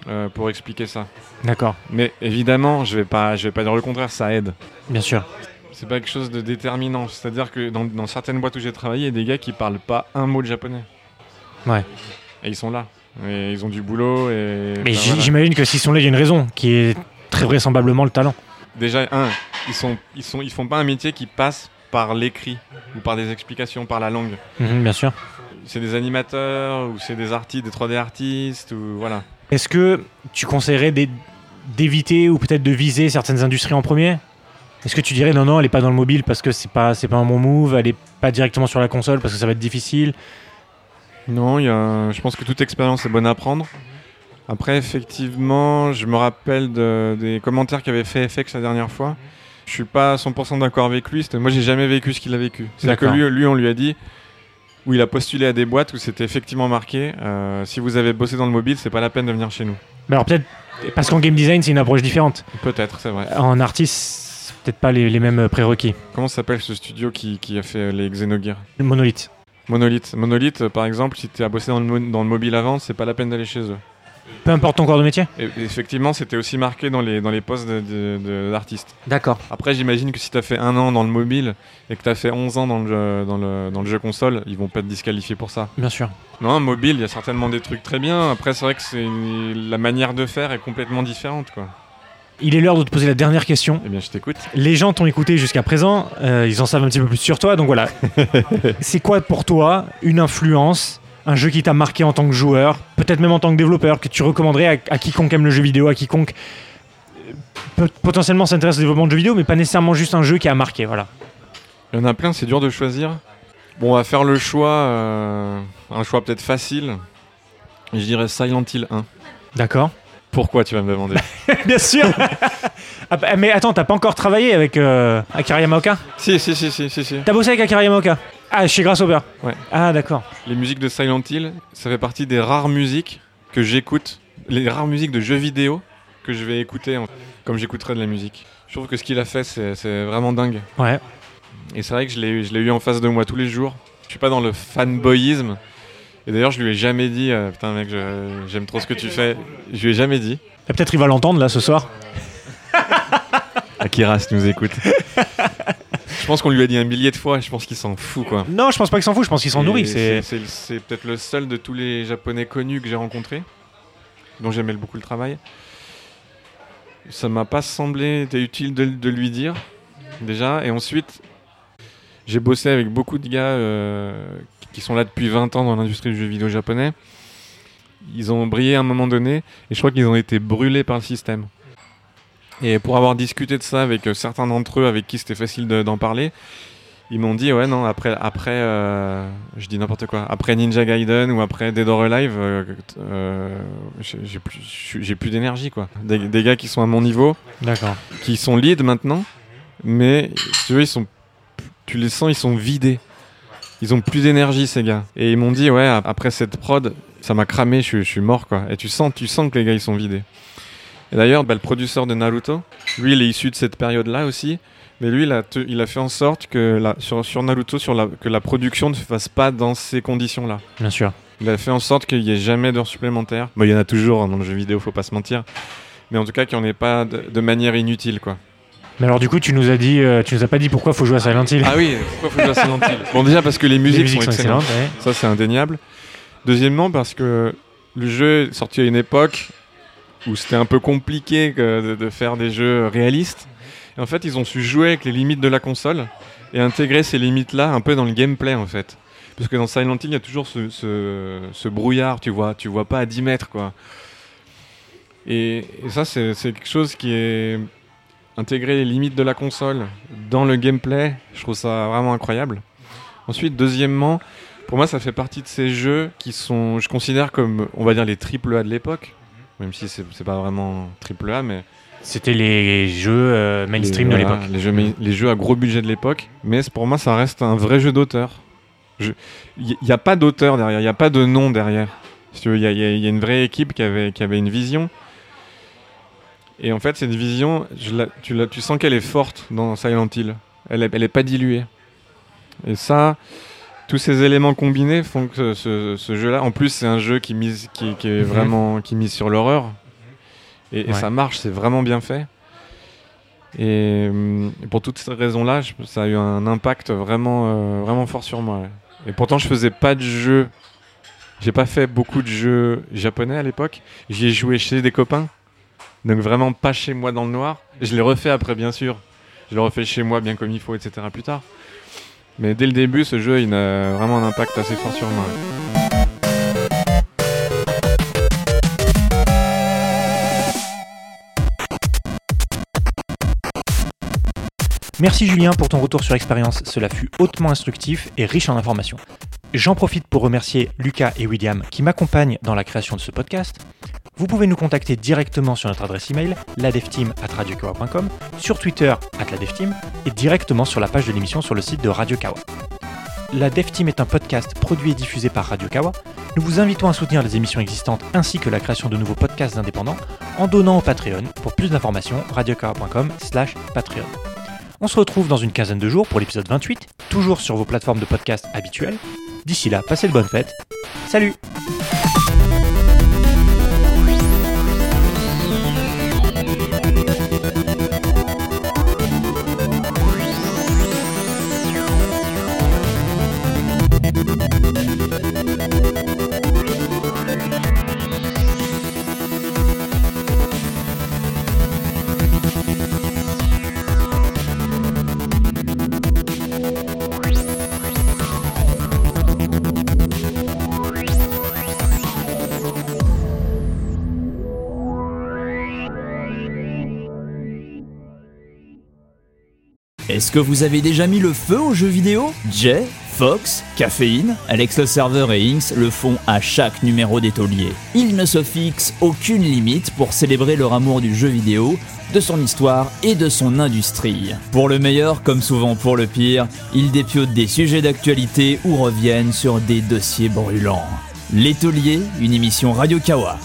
euh, pour expliquer ça. D'accord, Mais évidemment, je vais pas, je vais pas dire le contraire. Ça aide. bien sûr. C'est pas quelque chose de déterminant. C'est-à-dire que dans, dans certaines boîtes où j'ai travaillé, il y a des gars qui parlent pas un mot de japonais. Ouais. Et ils sont là. Et ils ont du boulot. Et Mais enfin, voilà. j'imagine que s'ils sont là, il y a une raison qui est très vraisemblablement le talent. Déjà, un, ils, sont, ils, sont, ils font pas un métier qui passe par l'écrit ou par des explications, par la langue. Mhm, bien sûr. C'est des animateurs ou c'est des artistes, des 3D artistes ou voilà. Est-ce que tu conseillerais d'é- d'éviter ou peut-être de viser certaines industries en premier? Est-ce que tu dirais non, non, elle est pas dans le mobile parce que c'est pas, c'est pas un bon move, elle est pas directement sur la console parce que ça va être difficile? Non, il y a, je pense que toute expérience est bonne à prendre. Après, effectivement, je me rappelle de- des commentaires qu'avait fait FX la dernière fois. Je suis pas 100% d'accord avec lui. Moi, j'ai jamais vécu ce qu'il a vécu. C'est-à-dire que lui, on lui a dit, où il a postulé à des boîtes où c'était effectivement marqué euh, si vous avez bossé dans le mobile, c'est pas la peine de venir chez nous. Mais alors peut-être parce qu'en game design, c'est une approche différente. Peut-être, c'est vrai. En artiste, c'est peut-être pas les, les mêmes prérequis. Comment s'appelle ce studio qui, qui a fait les Xenogears Monolith. Monolith. Monolith, par exemple, si tu as bossé dans le, dans le mobile avant, c'est pas la peine d'aller chez eux. Peu importe ton corps de métier? Et effectivement, c'était aussi marqué dans les, dans les postes d'artistes. D'accord. Après, j'imagine que si tu as fait un an dans le mobile et que tu as fait 11 ans dans le, jeu, dans, le, dans le jeu console, ils vont pas te disqualifier pour ça. Bien sûr. Non, mobile, il y a certainement des trucs très bien. Après, c'est vrai que c'est la manière de faire est complètement différente. Quoi. Il est l'heure de te poser la dernière question. Eh bien, je t'écoute. Les gens t'ont écouté jusqu'à présent, euh, ils en savent un petit peu plus sur toi, donc voilà. c'est quoi pour toi une influence, un jeu qui t'a marqué en tant que joueur, peut-être même en tant que développeur, que tu recommanderais à, à quiconque aime le jeu vidéo, à quiconque euh, peut- potentiellement s'intéresse au développement de jeux vidéo, mais pas nécessairement juste un jeu qui a marqué, voilà. Il y en a plein, c'est dur de choisir. Bon, on va faire le choix, euh, un choix peut-être facile. Je dirais Silent Hill 1. D'accord Pourquoi tu vas me demander? Bien sûr Ah bah, Mais attends, t'as pas encore travaillé avec euh, Akira Yamaoka? Si, si, si, si, si, si. T'as bossé avec Akira Yamaoka? Ah, chez Grasshopper Ouais. Ah, d'accord. Les musiques de Silent Hill, ça fait partie des rares musiques que j'écoute, les rares musiques de jeux vidéo que je vais écouter en- comme j'écouterais de la musique. Je trouve que ce qu'il a fait, c'est c'est vraiment dingue. Ouais. Et c'est vrai que je l'ai je l'ai eu en face de moi tous les jours. Je suis pas dans le fanboyisme. Et d'ailleurs, je lui ai jamais dit, euh, putain mec, je- j'aime trop ce que tu fais. Je lui ai jamais dit. Et Peut-être il va l'entendre là ce soir. Akira, si tu nous écoutes. je pense qu'on lui a dit un millier de fois. Je pense qu'il s'en fout, quoi. Non, je pense pas qu'il s'en fout, je pense qu'il s'en nourrit. C'est... Peut-être le seul de tous les japonais connus que j'ai rencontrés, dont j'aimais beaucoup le travail. Ça m'a pas semblé utile de, de lui dire, déjà. Et ensuite, j'ai bossé avec beaucoup de gars euh, qui sont là depuis 20 ans dans l'industrie du jeu vidéo japonais. Ils ont brillé à un moment donné, et je crois qu'ils ont été brûlés par le système. Et pour avoir discuté de ça avec euh, certains d'entre eux avec qui c'était facile de- d'en parler, ils m'ont dit ouais non après après euh, je dis n'importe quoi. Après Ninja Gaiden ou après Dead or Alive euh, euh, j'ai plus j'ai- j'ai plus d'énergie quoi. Des, des gars qui sont à mon niveau D'accord. qui sont lead maintenant mais tu veux ils sont tu les sens ils sont vidés. Ils ont plus d'énergie ces gars. Et ils m'ont dit ouais ap- après cette prod ça m'a cramé je, suis- je suis mort quoi. Et tu sens tu sens que les gars ils sont vidés et d'ailleurs bah, le producteur de Naruto lui il est issu de cette période là aussi mais lui, il a, te- il a fait en sorte que la, sur, sur Naruto, sur la, que la production ne se fasse pas dans ces conditions-là. Bien sûr. Il a fait en sorte qu'il n'y ait jamais d'heures supplémentaires. Bon, il y en a toujours hein, dans le jeu vidéo, faut pas se mentir. Mais en tout cas, qu'il n'y en ait pas de, de manière inutile, quoi. Mais alors du coup, tu nous as dit, euh, tu nous as pas dit pourquoi faut jouer à Silent Hill. Ah oui, pourquoi faut jouer à Silent Hill? Bon, déjà parce que les musiques, Les musiques sont, sont excellentes. excellentes. ouais. Ça, c'est indéniable. Deuxièmement, parce que le jeu est sorti à une époque où c'était un peu compliqué de, faire des jeux réalistes. En fait, ils ont su jouer avec les limites de la console et intégrer ces limites-là un peu dans le gameplay, en fait. Parce que dans Silent Hill, il y a toujours ce, brouillard, tu vois, tu vois pas à 10 mètres, quoi. Et, et ça, c'est quelque chose qui est intégrer les limites de la console dans le gameplay. Je trouve ça vraiment incroyable. Ensuite, deuxièmement, pour moi, ça fait partie de ces jeux qui sont, je considère comme, on va dire, les triple A de l'époque. Même si c'est pas vraiment triple A, mais C'était les jeux euh, mainstream les, de voilà, l'époque. Les jeux, main- les jeux à gros budget de l'époque. Mais pour moi, ça reste un vrai jeu d'auteur. Il n'y a pas d'auteur derrière, il n'y a pas de nom derrière. Il y, a- y y une vraie équipe qui avait, qui avait une vision. Et en fait, cette vision, je la- tu, la- tu sens qu'elle est forte dans Silent Hill. Elle n'est elle est pas diluée. Et ça, tous ces éléments combinés font que ce, ce jeu-là, en plus, c'est un jeu qui mise, qui, qui est Mhm. vraiment qui mise sur l'horreur. Et, et Ouais. ça marche, c'est vraiment bien fait. Et, et pour toutes ces raisons-là, ça a eu un impact vraiment, euh, vraiment fort sur moi. ouais. Et pourtant, je faisais pas de jeux. J'ai pas fait beaucoup de jeux japonais à l'époque. J'y ai joué chez des copains. Donc vraiment pas chez moi dans le noir. Je l'ai refait après, bien sûr. Je l'ai refait chez moi bien comme il faut, etc. plus tard. Mais dès le début, ce jeu, a vraiment un impact assez fort sur moi. Merci Julien pour ton retour sur expérience, cela fut hautement instructif et riche en informations. J'en profite pour remercier Lucas et William qui m'accompagnent dans la création de ce podcast. Vous pouvez nous contacter directement sur notre adresse email ladevteam@radiokawa.com, sur Twitter @ladevteam et directement sur la page de l'émission sur le site de Radio Kawa. La Dev Team est un podcast produit et diffusé par Radio Kawa. Nous vous invitons à soutenir les émissions existantes ainsi que la création de nouveaux podcasts indépendants en donnant au Patreon. Pour plus d'informations, radiokawa.com/patreon. On se retrouve dans une quinzaine de jours pour l'épisode 28, toujours sur vos plateformes de podcast habituelles. D'ici là, passez de bonnes fêtes. Salut Est-ce que vous avez déjà mis le feu aux jeux vidéo? Jay, Fox, Caféine, Alex le serveur et Inks le font à chaque numéro des tauliers. Ils ne se fixent aucune limite pour célébrer leur amour du jeu vidéo, de son histoire et de son industrie. Pour le meilleur comme souvent pour le pire, ils dépiotent des sujets d'actualité ou reviennent sur des dossiers brûlants. Les Tauliers, une émission Radio Kawa.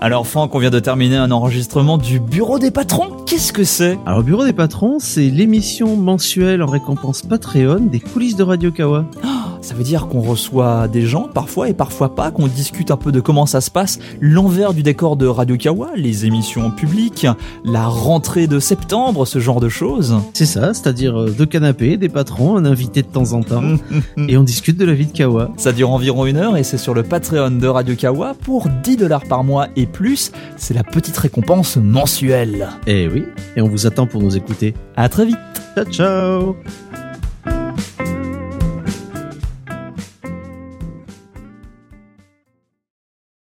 Alors Franck, on vient de terminer un enregistrement du Bureau des patrons. Qu'est-ce que c'est? Alors, Bureau des patrons, c'est l'émission mensuelle en récompense Patreon des coulisses de Radio Kawa. Ça veut dire qu'on reçoit des gens parfois et parfois pas, qu'on discute un peu de comment ça se passe, l'envers du décor de Radio Kawa, les émissions publiques, la rentrée de septembre, ce genre de choses. C'est ça, c'est-à-dire euh, deux canapés, des patrons, un invité de temps en temps, et on discute de la vie de Kawa. Ça dure environ une heure et c'est sur le Patreon de Radio Kawa pour 10 dollars par mois et plus. C'est la petite récompense mensuelle. Eh oui, et on vous attend pour nous écouter. À très vite Ciao ciao